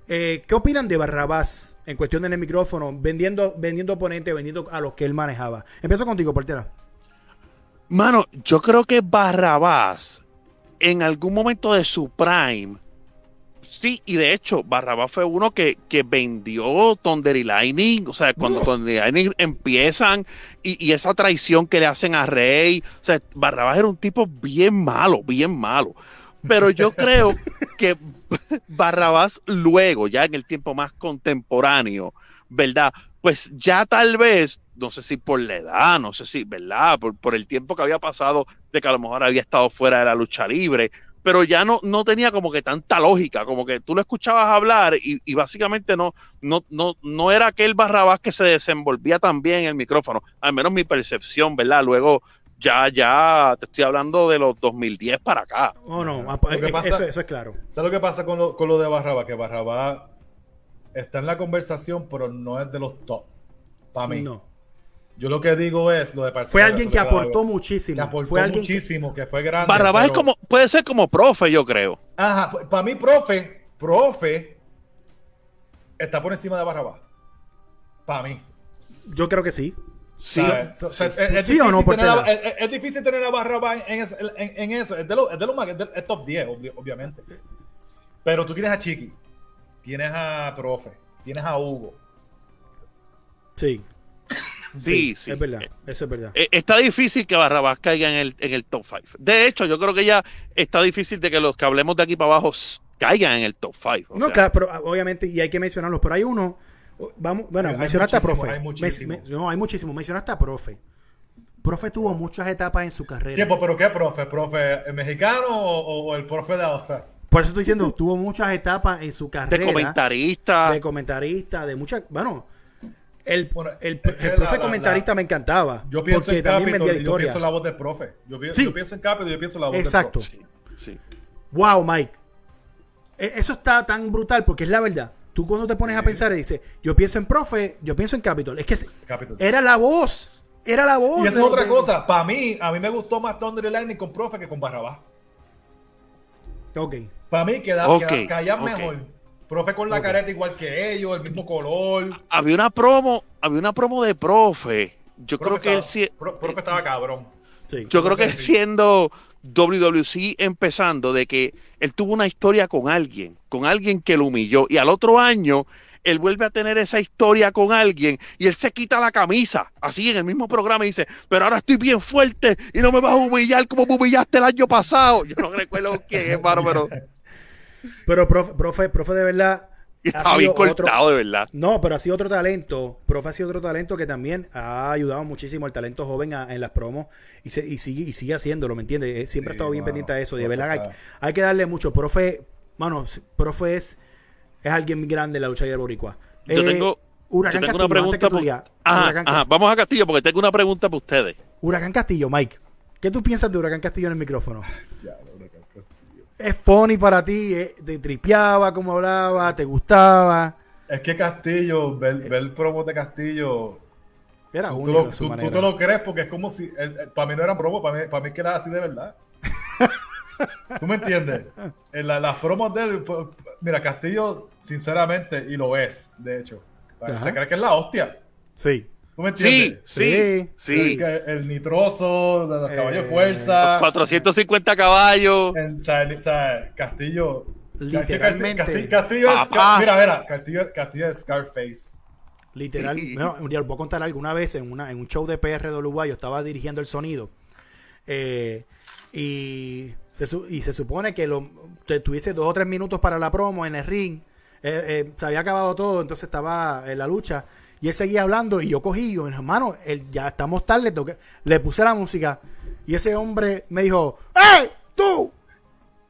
Eh, ¿Qué opinan de Barrabás en cuestión del micrófono, vendiendo, vendiendo oponentes, vendiendo a los que él manejaba? Empiezo contigo, portera. Mano, yo creo que Barrabás, en algún momento de su prime, Sí, y de hecho, Barrabás fue uno que, que vendió Thunder y Lightning. O sea, cuando Thunder y Lightning empiezan y, esa traición que le hacen a Rey. O sea, Barrabás era un tipo bien malo, bien malo. Pero yo creo que Barrabás luego, ya en el tiempo más contemporáneo, ¿verdad? Pues ya tal vez, no sé si por la edad, no sé si, ¿verdad? Por, por el tiempo que había pasado de que a lo mejor había estado fuera de la lucha libre, pero ya no, no tenía como que tanta lógica, como que tú lo escuchabas hablar y, básicamente no, no, no, no era aquel Barrabás que se desenvolvía tan bien en el micrófono, al menos mi percepción, ¿verdad? Luego ya, ya te estoy hablando de los 2010 para acá. Oh, no, ah, pues, eso, es claro. ¿Sabes lo que pasa con lo, con lo de Barrabás? Que Barrabás está en la conversación, pero no es de los top. Para mí. No. Yo lo que digo es lo de Fue alguien que aportó muchísimo. Que aportó fue muchísimo, que... fue grande. Barrabás es como, puede ser como profe, yo creo. Ajá, para mí, profe, profe, está por encima de Barrabás. Para mí. Yo creo que sí. Sí, es, difícil o no, tener a, es, difícil tener a Barrabás en, en, eso. Es de lo, es de lo más, es, top 10, obviamente. Pero tú tienes a Chiqui, tienes a Profe, tienes a Hugo. Sí. Sí, sí, Es verdad, eso es verdad. Eh, está difícil que Barrabás caiga en el, en el top 5. De hecho, yo creo que ya está difícil de que los que hablemos de aquí para abajo caigan en el top 5. No, claro, pero ah, obviamente, y hay que mencionarlos, pero hay uno. Vamos, bueno, mencionaste a profe. Hay muchísimo. no, hay muchísimo. Mencionaste a profe. Profe tuvo muchas etapas en su carrera. ¿Tiempo? ¿Pero qué profe? ¿Profe mexicano o, el profe de ahora? Por eso estoy diciendo, tuvo muchas etapas en su carrera. De comentarista. De comentarista, de muchas. Bueno, el, el, profe comentarista me encantaba. Yo pienso en Capitol, yo pienso en la voz del profe. Yo, pienso, yo pienso en Capitol y yo pienso en la voz Exacto. del profe. Sí, Wow, Mike. E, eso está tan brutal porque es la verdad. Tú cuando te pones a pensar y dices, yo pienso en profe, yo pienso en Capitol. Es que era la voz. Era la voz. Y es otra cosa. Para mí, a mí me gustó más Thunder y Lightning con profe que con Barrabás. Ok. Para mí quedaba, okay. mejor. Profe con la careta igual que ellos, el mismo color. Había una promo, había una promo de profe. Yo creo que él profe estaba cabrón. yo creo que siendo WWC empezando de que él tuvo una historia con alguien, con alguien que lo humilló y al otro año él vuelve a tener esa historia con alguien y él se quita la camisa, así en el mismo programa y dice, pero ahora estoy bien fuerte y no me vas a humillar como me humillaste el año pasado. Yo no recuerdo quién es, pero pero, profe, profe, profe de verdad. Estaba bien cortado, de verdad. No, pero ha sido otro talento. Profe ha sido otro talento que también ha ayudado muchísimo al talento joven en las promos y, y, sigue, y sigue haciéndolo, ¿me entiendes? Eh, siempre ha estado bien pendiente de eso. Y de verdad hay, que darle mucho. Profe, mano, profe es, es alguien grande en la lucha de Boricua. Yo eh, tengo, Huracán yo tengo una pregunta. ajá, vamos a Castillo porque tengo una pregunta para ustedes. Huracán Castillo, Mike. ¿Qué tú piensas de Huracán Castillo en el micrófono? Es funny para ti, eh, te tripeaba como hablaba, te gustaba. Es que Castillo, ver, el promo de Castillo. Era tú, único tú, tú, te lo crees porque es como si. para mí no era promo, para mí, para mí es que era así de verdad. ¿Tú me entiendes? En las promos de él, mira, Castillo, sinceramente, y lo es, de hecho. Se cree que es la hostia. Sí. ¿Tú me entiendes? Sí, sí, El, nitroso, de los caballos de fuerza. 450 caballos. o, sea, Castillo. Literalmente. Castillo, es. Mira, mira. Castillo, Castillo es Scarface. Literal. no, voy a contar alguna vez en, una, en un show de PR de Uruguay. Yo estaba dirigiendo el sonido. Eh, y, se, y se supone que lo, te, tuviese dos o tres minutos para la promo en el ring. Eh, eh, se había acabado todo, entonces estaba en la lucha. Y él seguía hablando y yo cogí, yo, hermano, él, ya estamos tarde, le puse la música. Y ese hombre me dijo, ¡Ey! ¡Tú!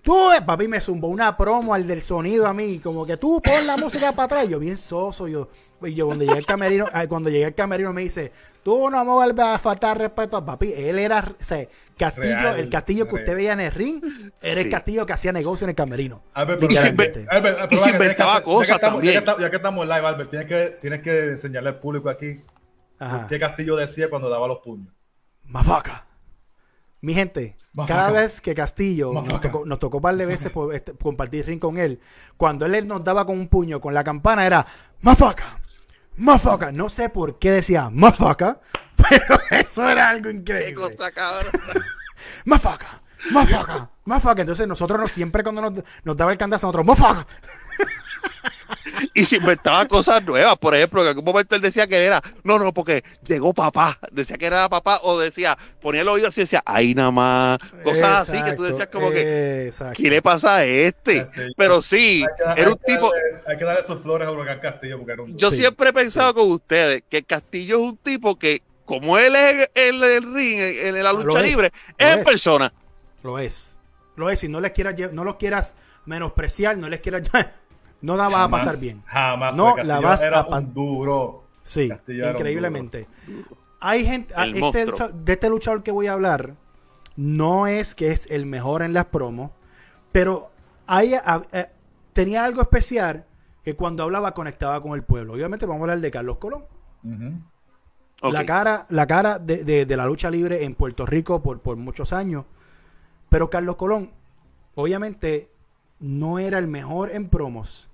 Tú, papi, me zumbó una promo al del sonido a mí, como que tú pon la música para atrás. Yo bien soso, yo, y yo cuando llegué al camerino, cuando llegué al camerino me dice, tú no me vuelves a faltar respeto a papi. Él era, o sea, castillo, el castillo que usted veía en el ring, era el castillo que hacía negocio en el camerino. Albert, y se, inventaba cosas también. Ya que, estamos, en live, Albert, tienes que, tienes que enseñarle al público aquí qué Castillo decía cuando daba los puños. Mafaca. Mi gente, cada vez que Castillo nos tocó, nos tocó, un par de veces este, compartir ring con él, cuando él nos daba con un puño con la campana era Mafaca. Mafaca. No sé por qué decía Mafaca, pero eso era algo increíble. Qué cosa, cabrón. Mafaca. Mafaca. Mafaca. Entonces nosotros siempre cuando nos, nos, daba el cantazo, nosotros, Mafaca y se inventaba cosas nuevas. Por ejemplo, en algún momento él decía que era, no, no, porque llegó papá. Decía que era papá, o decía, ponía el oído así y decía, ay, nada más. Cosas así que tú decías como que, ¿qué le pasa a este? Pero sí, era un tipo. hay que darle sus flores a Huracán Castillo. Porque era un... Yo siempre he pensado con ustedes que Castillo es un tipo que, como él es el, el ring, en la lucha libre, es, en persona. Lo es. Lo es, si no les quieras, no los quieras menospreciar, no les quieras. No la vas a pasar bien. Jamás. No la vas a pasar duro. Sí, increíblemente. Hay gente. Este, de este luchador que voy a hablar, no es que es el mejor en las promos, pero hay, eh, tenía algo especial que cuando hablaba conectaba con el pueblo. Obviamente vamos a hablar de Carlos Colón. La cara, la cara de, la lucha libre en Puerto Rico por, por muchos años. Pero Carlos Colón, obviamente, no era el mejor en promos.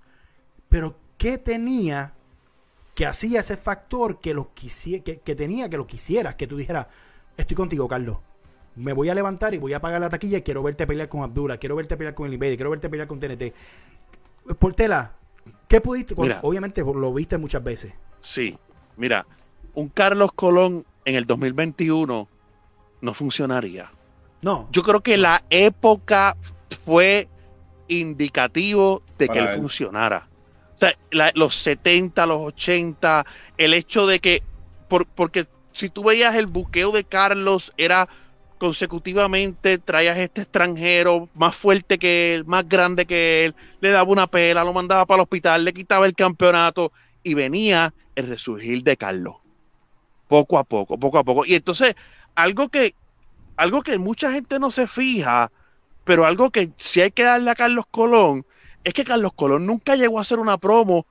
Pero ¿qué tenía que hacía ese factor que, lo quisiera, que, tenía que lo quisieras? Que tú dijeras, estoy contigo, Carlos. Me voy a levantar y voy a pagar la taquilla y quiero verte pelear con Abdullah, quiero verte pelear con el Invader, quiero verte pelear con TNT. Portela, ¿qué pudiste? obviamente lo viste muchas veces. Sí, mira, un Carlos Colón en el 2021 no funcionaría. No. Yo creo que la época fue indicativo de que él, funcionara. Los 70, los 80, el hecho de que, porque si tú veías el buqueo de Carlos, era consecutivamente, traías este extranjero más fuerte que él, más grande que él, le daba una pela, lo mandaba para el hospital, le quitaba el campeonato y venía el resurgir de Carlos. Poco a poco, poco a poco. Y entonces, algo que, algo que mucha gente no se fija, pero algo que sí hay que darle a Carlos Colón, es que Carlos Colón nunca llegó a hacer una promo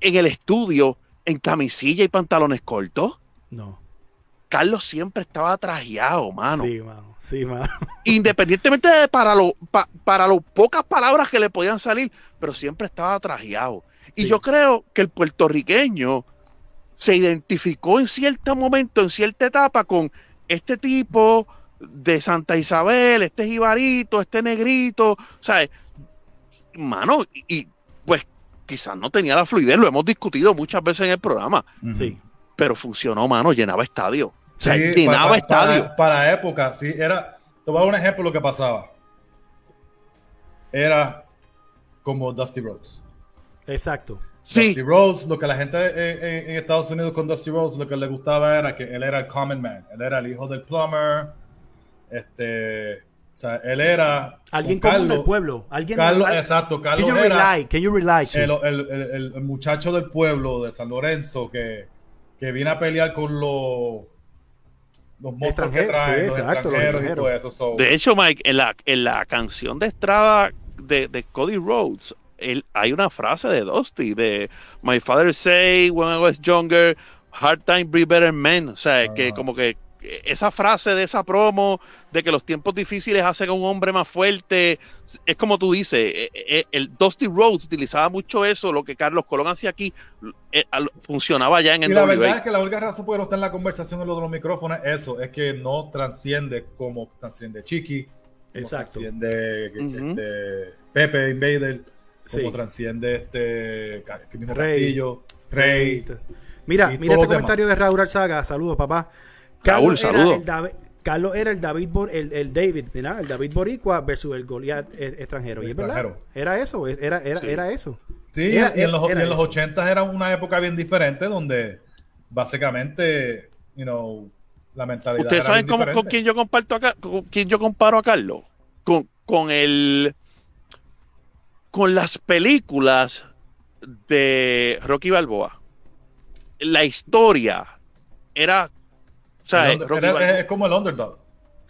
en el estudio en camisilla y pantalones cortos. No. Carlos siempre estaba trajeado, mano. Sí, mano. Sí, mano. Independientemente de para lo, para lo pocas palabras que le podían salir, pero siempre estaba trajeado. Y yo creo que el puertorriqueño se identificó en cierto momento, en cierta etapa, con este tipo de Santa Isabel, este jibarito, este negrito, ¿sabes? Mano, y, pues quizás no tenía la fluidez, lo hemos discutido muchas veces en el programa. Sí. Pero funcionó, mano, llenaba estadio. O sea, llenaba estadio. Para, época, sí, era. Te voy a dar un ejemplo de lo que pasaba. Era como Dusty Rhodes. Exacto. Dusty Rhodes, lo que la gente en, en, Estados Unidos con Dusty Rhodes, lo que le gustaba era que él era el common man. Él era el hijo del plumber, este, o sea, él era alguien común del pueblo, alguien Carlos, exacto, Carlos can you era rely, can you rely, el, el, el, muchacho del pueblo de San Lorenzo que, que viene a pelear con los los monstruos que traen, los extranjeros y todo eso. De hecho, Mike, en la, en la canción de Estrada de, de Cody Rhodes, él, hay una frase de Dusty de My father say when I was younger, hard time be better men. O sea, que como que esa frase de esa promo de que los tiempos difíciles hacen a un hombre más fuerte, es como tú dices, eh, eh, el Dusty Rhodes utilizaba mucho eso, lo que Carlos Colón hacía aquí, eh, funcionaba ya en el Y la verdad es que la única razón por no estar en la conversación en lo de los micrófonos eso, es que no transciende como transciende Chiqui, como transciende este, Pepe Invader, como transciende este Rey. Rey. Mira, mira este comentario de Raúl Alzaga, saludos papá. Carlos Carlos era el David el, el David, ¿verdad? El David Boricua versus el Goliath e, extranjero. y es verdad, era eso, era, era, era eso. Sí, y en los, en los 80 era una época bien diferente donde básicamente, you know, la mentalidad. ¿Ustedes saben cómo, con quién yo comparto acá, con quién yo comparo a Carlos? Con, con el con las películas de Rocky Balboa. La historia era es como el underdog.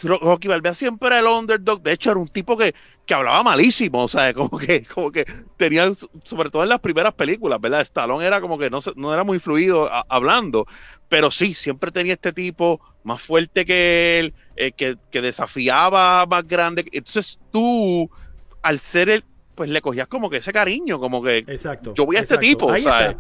Rocky Balboa siempre era el underdog. De hecho, era un tipo que, que hablaba malísimo. O sea, como que, como que tenía, sobre todo en las primeras películas, ¿verdad? Stallone era como que no, no era muy fluido hablando. Pero sí, siempre tenía este tipo más fuerte que él, eh, que, que, desafiaba más grande. Entonces tú, al ser él, pues le cogías como que ese cariño, como que exacto, yo voy a este tipo. o sea,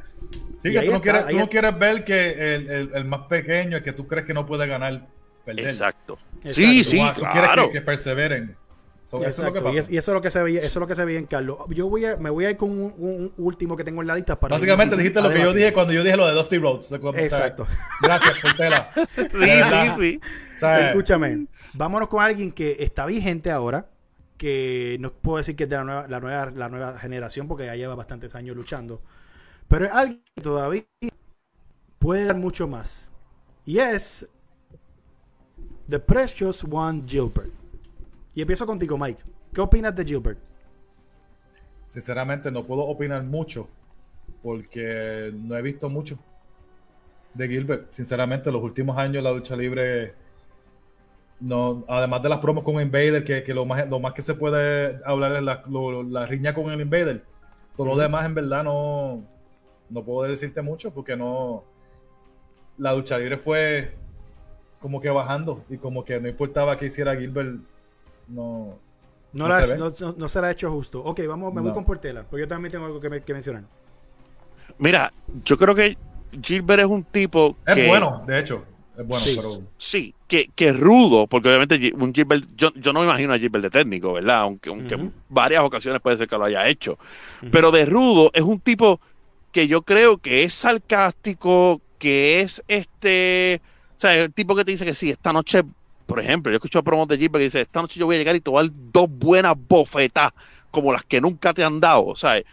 Sí, que tú no, quieres, tú no, quieres, ver que el, el, el, más pequeño, el que tú crees que no puede ganar, perder. Exacto. Sí, sí, tú, claro. quieres que, perseveren. eso es lo que pasa. Y, eso es lo que se veía, eso es lo que se veía en Carlos. Yo voy a, me voy a ir con un, último que tengo en la lista para. Básicamente dijiste lo que yo dije cuando yo dije lo de Dusty Rhodes. Exacto. Gracias, Portela. sí, sí, sí. Escúchame. Vámonos con alguien que está vigente ahora, que no puedo decir que es de la nueva, la nueva, la nueva generación, porque ya lleva bastantes años luchando pero es alguien que todavía puede dar mucho más. Y es The Precious One Gilbert. Y empiezo contigo, Mike. ¿Qué opinas de Gilbert? Sinceramente no puedo opinar mucho porque no he visto mucho de Gilbert. Sinceramente, los últimos años la lucha libre, no, además de las promos con Invader, que, lo, más, lo más que se puede hablar es la, riña con el Invader. Todo lo demás, en verdad, no, no puedo decirte mucho porque no. La lucha libre fue como que bajando y como que no importaba que hiciera Gilbert, no. No, se le ha hecho justo. Ok, vamos, me voy con Portela, porque yo también tengo algo que, que mencionar. Mira, yo creo que Gilbert es un tipo. Es bueno, de hecho. Es bueno, sí, pero. Sí, que, que rudo, porque obviamente un Gilbert. Yo, yo no me imagino a Gilbert de técnico, ¿verdad? Aunque, aunque en varias ocasiones puede ser que lo haya hecho. Pero de rudo es un tipo que yo creo que es sarcástico, que es este. O sea, el tipo que te dice que sí, esta noche por ejemplo, yo escucho a promos de Gilbert que dice, esta noche yo voy a llegar y te voy a dar dos buenas bofetas como las que nunca te han dado, ¿sabes?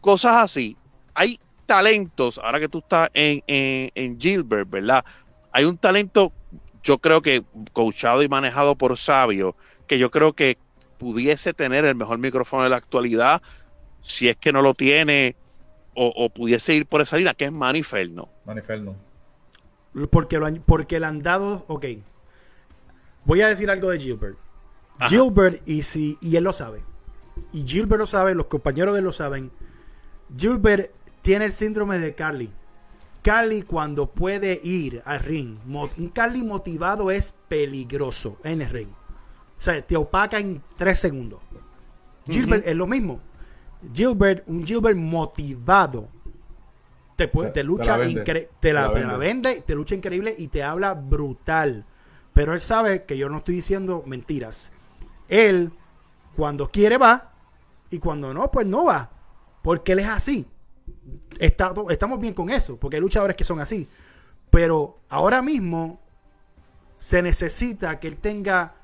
Cosas así. Hay talentos, ahora que tú estás en, en, Gilbert, ¿verdad? Hay un talento, yo creo que coachado y manejado por Sabio, que yo creo que pudiese tener el mejor micrófono de la actualidad, si es que no lo tiene, o, pudiese ir por esa línea, que es Maniferno. Maniferno. Porque, lo, porque le han dado, ok, Voy a decir algo de Gilbert. Gilbert, y, si, y él lo sabe. Y Gilbert lo sabe, los compañeros de él lo saben. Gilbert tiene el síndrome de Carly. Carly cuando puede ir al ring, un Carly motivado es peligroso en el ring. O sea, te opaca en tres segundos. Gilbert es lo mismo. Gilbert, un Gilbert motivado, te, puede, te, lucha, te la, vende, te lucha increíble y te habla brutal. Pero él sabe que yo no estoy diciendo mentiras. Él, cuando quiere, va. Y cuando no, pues no va. Porque él es así. Estamos bien con eso. Porque hay luchadores que son así. Pero ahora mismo se necesita que él tenga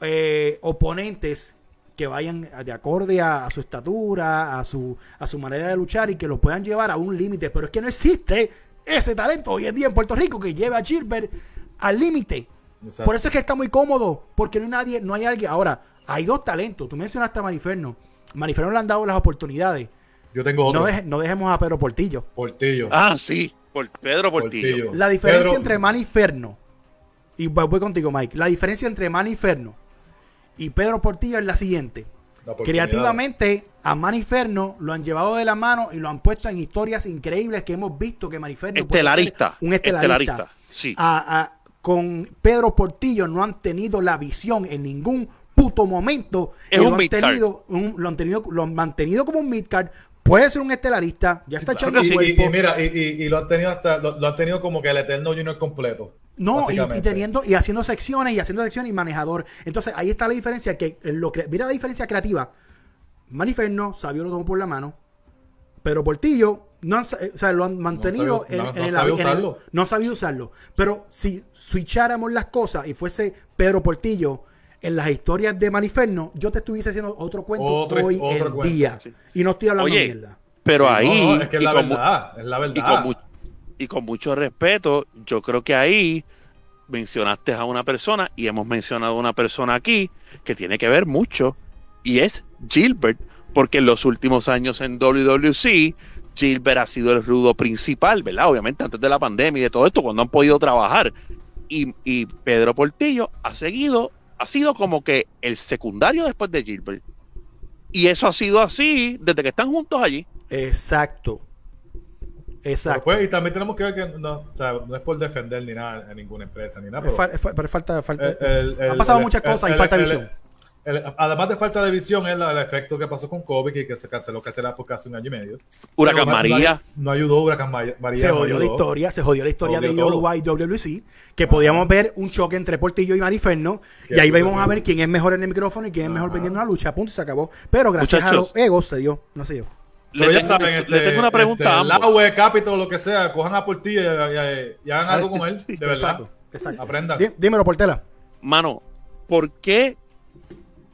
eh, oponentes que vayan de acorde a, su estatura, a su, a su manera de luchar y que lo puedan llevar a un límite. Pero es que no existe ese talento hoy en día en Puerto Rico que lleve a Gilbert al límite. Por eso es que está muy cómodo, porque no hay nadie, no hay alguien. Ahora, hay dos talentos. Tú mencionaste a Mariferno. Mariferno le han dado las oportunidades. Yo tengo otro. No, dejemos a Pedro Portillo. Portillo. Ah, sí. Por Pedro Portillo. La diferencia entre Maniferno y voy contigo, Mike. La diferencia entre Maniferno y Pedro Portillo es la siguiente. Creativamente, a Maniferno lo han llevado de la mano y lo han puesto en historias increíbles que hemos visto que Maniferno estelarista, un estelarista. Sí. a, con Pedro Portillo no han tenido la visión en ningún puto momento. Es un lo, han tenido, lo han tenido, lo han mantenido como un midcard. Puede ser un estelarista, ya está echando sí, y, y, mira, y, lo han tenido hasta, lo, han tenido como que el Eterno Junior completo. No, y, teniendo, y haciendo secciones, y haciendo secciones y manejador. Entonces, ahí está la diferencia, que lo mira la diferencia creativa. Maniferno, Sabio lo tomó por la mano. Pero Portillo no o sea, lo han mantenido en, el, no ha sabido usarlo. Pero si switcháramos las cosas y fuese Pedro Portillo en las historias de Maniferno, yo te estuviese haciendo otro cuento hoy en día. Y no estoy hablando de mierda. Pero ahí. es que es la verdad. es la verdad. Y con, mucho respeto, yo creo que ahí mencionaste a una persona y hemos mencionado a una persona aquí que tiene que ver mucho y es Gilbert, porque en los últimos años en WWC Gilbert ha sido el rudo principal, ¿verdad? Obviamente antes de la pandemia y de todo esto, cuando han podido trabajar. Y, Pedro Portillo ha seguido, ha sido como que el secundario después de Gilbert. Y eso ha sido así desde que están juntos allí. Exacto. Exacto. Pues, y también tenemos que ver que no, o sea, no es por defender ni nada a ninguna empresa ni nada. Pero, falta, falta. ha pasado muchas cosas y falta visión además de falta de visión, es el efecto que pasó con COVID y que se canceló Castela por casi un año y medio. Huracán María. No, ayudó Huracán María. Se jodió la historia, se jodió la historia de IWA y WC, que podíamos ver un choque entre Portillo y Mariferno, y ahí vamos a ver quién es mejor en el micrófono y quién es mejor vendiendo una lucha. Punto, se acabó. Pero gracias a los egos se dio, no se dio. Le, tengo, saben, le, tengo, una pregunta. Este, el agua, Capitol, lo que sea, cojan a Portillo y, hagan algo con él, de verdad. Exacto, exacto. Aprendan. Dímelo, Portela. Mano, ¿por qué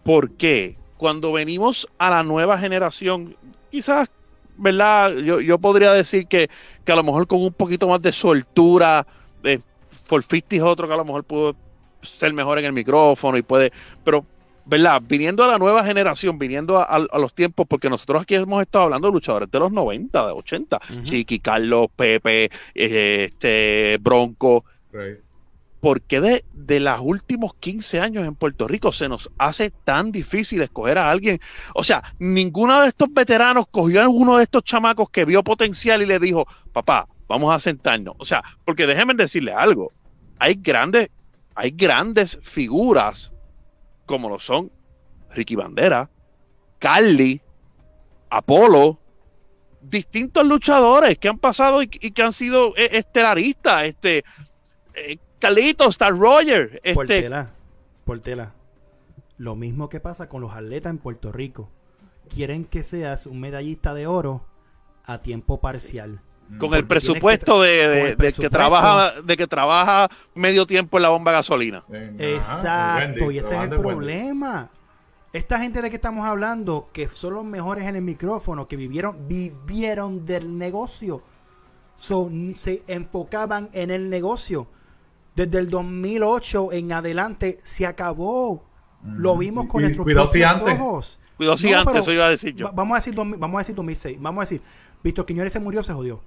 ¿Por qué? Cuando venimos a la nueva generación, quizás, ¿verdad? Yo, yo podría decir que, a lo mejor con un poquito más de soltura, eh, Forfisty es otro que a lo mejor pudo ser mejor en el micrófono y puede, pero ¿verdad? Viniendo a la nueva generación, viniendo a, los tiempos, porque nosotros aquí hemos estado hablando de luchadores de los 90, de 80, Chiqui, Carlos, Pepe, eh, este, Bronco. ¿Por qué de, de los últimos 15 años en Puerto Rico se nos hace tan difícil escoger a alguien? O sea, ninguno de estos veteranos cogió a uno de estos chamacos que vio potencial y le dijo, papá, vamos a sentarnos. O sea, porque déjenme decirle algo, hay grandes, hay grandes figuras como lo son Ricky Bandera, Carly, Apolo, distintos luchadores que han pasado y, que han sido eh, estelaristas, este eh, Carlitos, Star Roger, este Portela, Portela. Lo mismo que pasa con los atletas en Puerto Rico. Quieren que seas un medallista de oro a tiempo parcial. Con el presupuesto, de, que trabaja de que trabaja medio tiempo en la bomba de gasolina. Exacto, y ese es el problema. Esta gente de que estamos hablando, que son los mejores en el micrófono, que vivieron, vivieron del negocio, son, se enfocaban en el negocio. Desde el 2008 en adelante se acabó. Lo vimos con nuestros propios ojos. Cuidado si antes, eso iba a decir yo. Vamos a decir, vamos a decir 2006. Vamos a decir, Víctor Quiñones se murió, se jodió.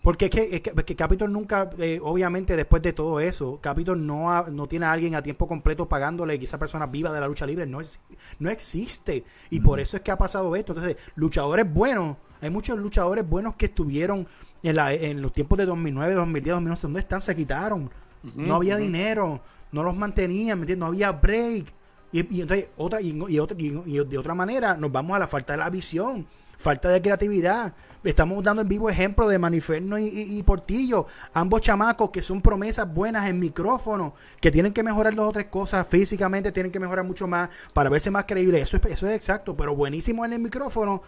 Porque es que, que, Capitol nunca, eh, obviamente después de todo eso, Capitol no, no tiene a alguien a tiempo completo pagándole que esa persona viva de la lucha libre. No, es, no existe. Y por eso es que ha pasado esto. Entonces, luchadores buenos, hay muchos luchadores buenos que estuvieron en, la, en los tiempos de 2009, 2010, 2011. ¿Dónde están? Se quitaron. No había dinero, no los mantenían, ¿me entiendes? No había break. Y, entonces, otra, y, y, otra, y de otra manera, nos vamos a la falta de la visión falta de creatividad. Estamos dando en vivo ejemplo de Maniferno y, Portillo, ambos chamacos que son promesas buenas en micrófono, que tienen que mejorar dos o tres cosas físicamente, tienen que mejorar mucho más para verse más creíble. Eso es, eso es exacto, pero buenísimo en el micrófono.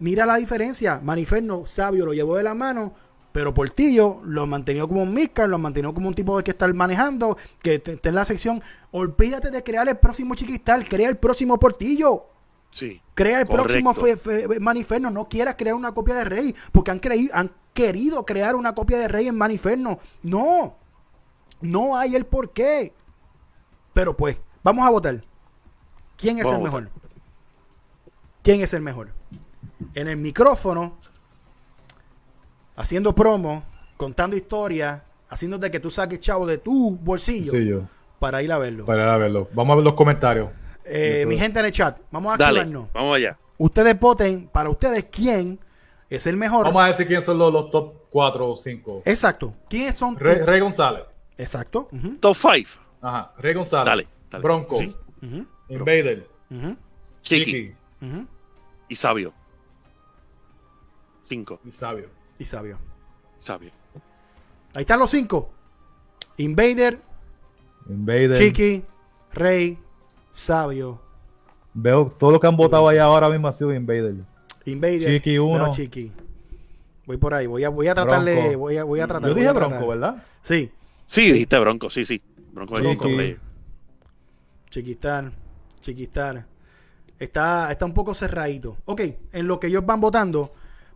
Mira la diferencia. Maniferno, sabio, lo llevó de la mano, pero Portillo lo mantenió como un Miscar, lo mantenió como un tipo de que estar manejando, que está en la sección. Olvídate de crear el próximo Chiquistal, crea el próximo Portillo. Crea el próximo Maniferno. No quieras crear una copia de Rey. Porque han, creído, han querido crear una copia de Rey en Maniferno. No. No hay el por qué. Pero pues, vamos a votar. ¿Quién es el mejor? ¿Quién es el mejor? En el micrófono, haciendo promo, contando historias, haciéndote que tú saques chavo de tu bolsillo para ir a verlo. Para ir a verlo. Vamos a ver los comentarios. Eh, mi gente en el chat, vamos a activarnos. Vamos allá. Ustedes voten para ustedes quién es el mejor. Vamos a decir quiénes son los, top 4 o 5. Exacto. ¿Quiénes son? Rey, González. Exacto. Top 5. Ajá. Rey González. Dale. Bronco. Invader. Chiqui. Y Sabio. 5. Y Sabio. Y Sabio. Sabio. Ahí están los 5. Invader. Invader. Chiqui. Rey sabio. Veo todo lo que han votado ahí ahora mismo ha sido Invader. Invader. Chiqui 1. Chiqui. Voy por ahí, voy a, voy a tratarle, voy a, voy a tratar. Yo dije Bronco, ¿verdad? Sí. Sí, dijiste Bronco, sí, sí. Bronco es Chiqui. Chiquistar, Chiquistar. Está, está un poco cerradito. Ok, en lo que ellos van votando,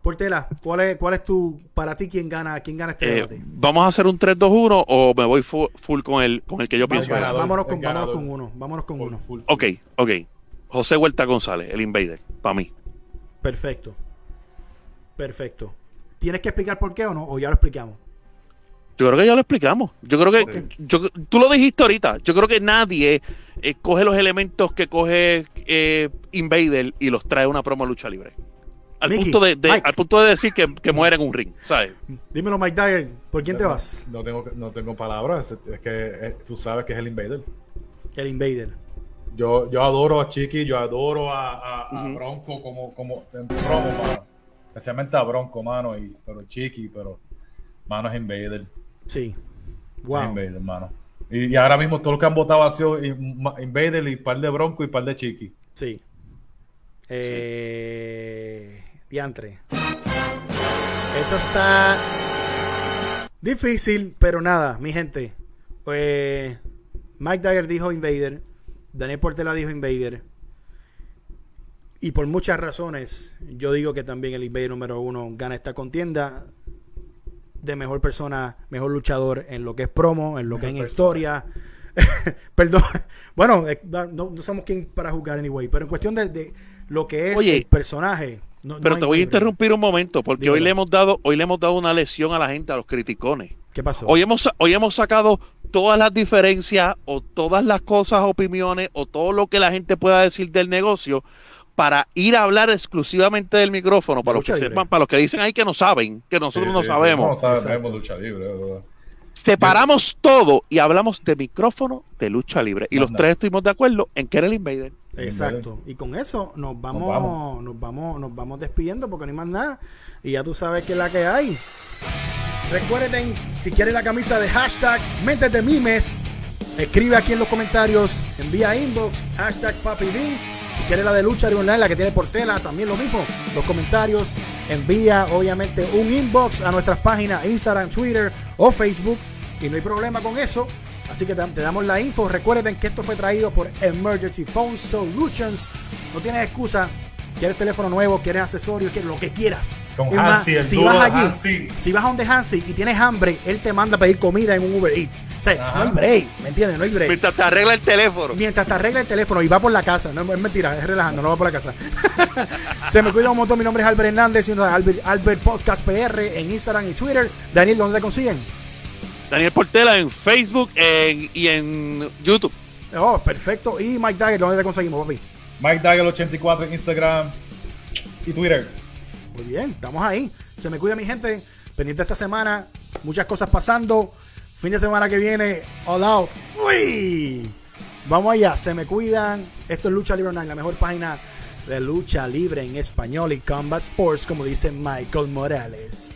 Portela, ¿cuál es, cuál es tu, para ti, quién gana, quién gana este eh, debate? ¿Vamos a hacer un 3-2-1 o me voy full, con, el, con el que yo pienso? vámonos, con, vámonos con uno, vámonos con uno. ok, ok. José Huerta González, el Invader, para mí. Perfecto. Perfecto. ¿Tienes que explicar por qué o no? ¿O ya lo explicamos? Yo creo que ya lo explicamos. Yo creo que tú lo dijiste ahorita. Yo creo que nadie eh, coge los elementos que coge eh, Invader y los trae a una promo lucha libre. Al, punto de, al punto de decir que, que muere en un ring, ¿sabes? Dímelo, Mike Dagger, ¿por quién te vas? No tengo, no tengo palabras, es que tú sabes que es el Invader. El Invader. Yo, yo adoro a Chiqui, yo adoro a, a, Bronco como, como en promo, mano. Especialmente a Bronco, mano, y, pero Chiqui, pero mano es Invader. Sí. Wow. Invader, mano. Y, y, ahora mismo todo lo que han votado ha sido Invader y par de Bronco y par de Chiqui. Sí. Eh, diantre. Esto está difícil, pero nada, mi gente. Pues Mike Dagger dijo Invader. Daniel Portela dijo Invader. Y por muchas razones, yo digo que también el Invader número uno gana esta contienda de mejor persona, mejor luchador en lo que es promo, en lo que es historia, Perdón. Bueno, eh, no, somos quien para jugar anyway, pero en cuestión de, lo que es el personaje. Pero te voy a interrumpir un momento, porque hoy le hemos dado, hoy le hemos dado una lesión a la gente, a los criticones. ¿Qué pasó? Hoy hemos, hoy hemos sacado todas las diferencias o todas las cosas, opiniones o todo lo que la gente pueda decir del negocio para ir a hablar exclusivamente del micrófono, para los que sepan, para los que dicen ahí que no saben, que nosotros no sabemos. no sabemos lucha libre. Separamos todo y hablamos de micrófono de lucha libre. Y los tres estuvimos de acuerdo en que era el Invader. Exacto. Y con eso nos vamos, nos vamos, nos vamos, despidiendo porque no hay más nada. Y ya tú sabes que es la que hay. Recuerden, si quieres la camisa de hashtag Mentes Mimes, escribe aquí en los comentarios, envía inbox, hashtag Papi Si quieres la de lucha de online, la que tiene Portela, también lo mismo. Los comentarios, envía obviamente un inbox a nuestras páginas Instagram, Twitter o Facebook. Y no hay problema con eso. Así que te, damos la info. Recuerden que esto fue traído por Emergency Phone Solutions. No tienes excusa. Quieres teléfono nuevo, quieres accesorios, quieres lo que quieras si vas allí, si vas a donde Hansi y tienes hambre, él te manda a pedir comida en un Uber Eats. O sea, no hay break, ¿me entiendes? No hay break. Mientras te arregla el teléfono. Mientras te arregla el teléfono y va por la casa. No es mentira, es relajando, no va por la casa. Se me cuida un montón. Mi nombre es Albert Hernández, Albert, Albert Podcast PR en Instagram y Twitter. Daniel, ¿dónde te consiguen? Daniel Portela en Facebook y en YouTube. Oh, perfecto. Y Mike Dagger, ¿dónde te conseguimos, papi? Mike Dagger 84 en Instagram y Twitter. Muy bien, estamos ahí. Se me cuida mi gente. Pendiente esta semana. Muchas cosas pasando. Fin de semana que viene, all out. ¡Uy! Vamos allá, se me cuidan. Esto es Lucha Libre Online, la mejor página de lucha libre en español y combat sports, como dice Michael Morales.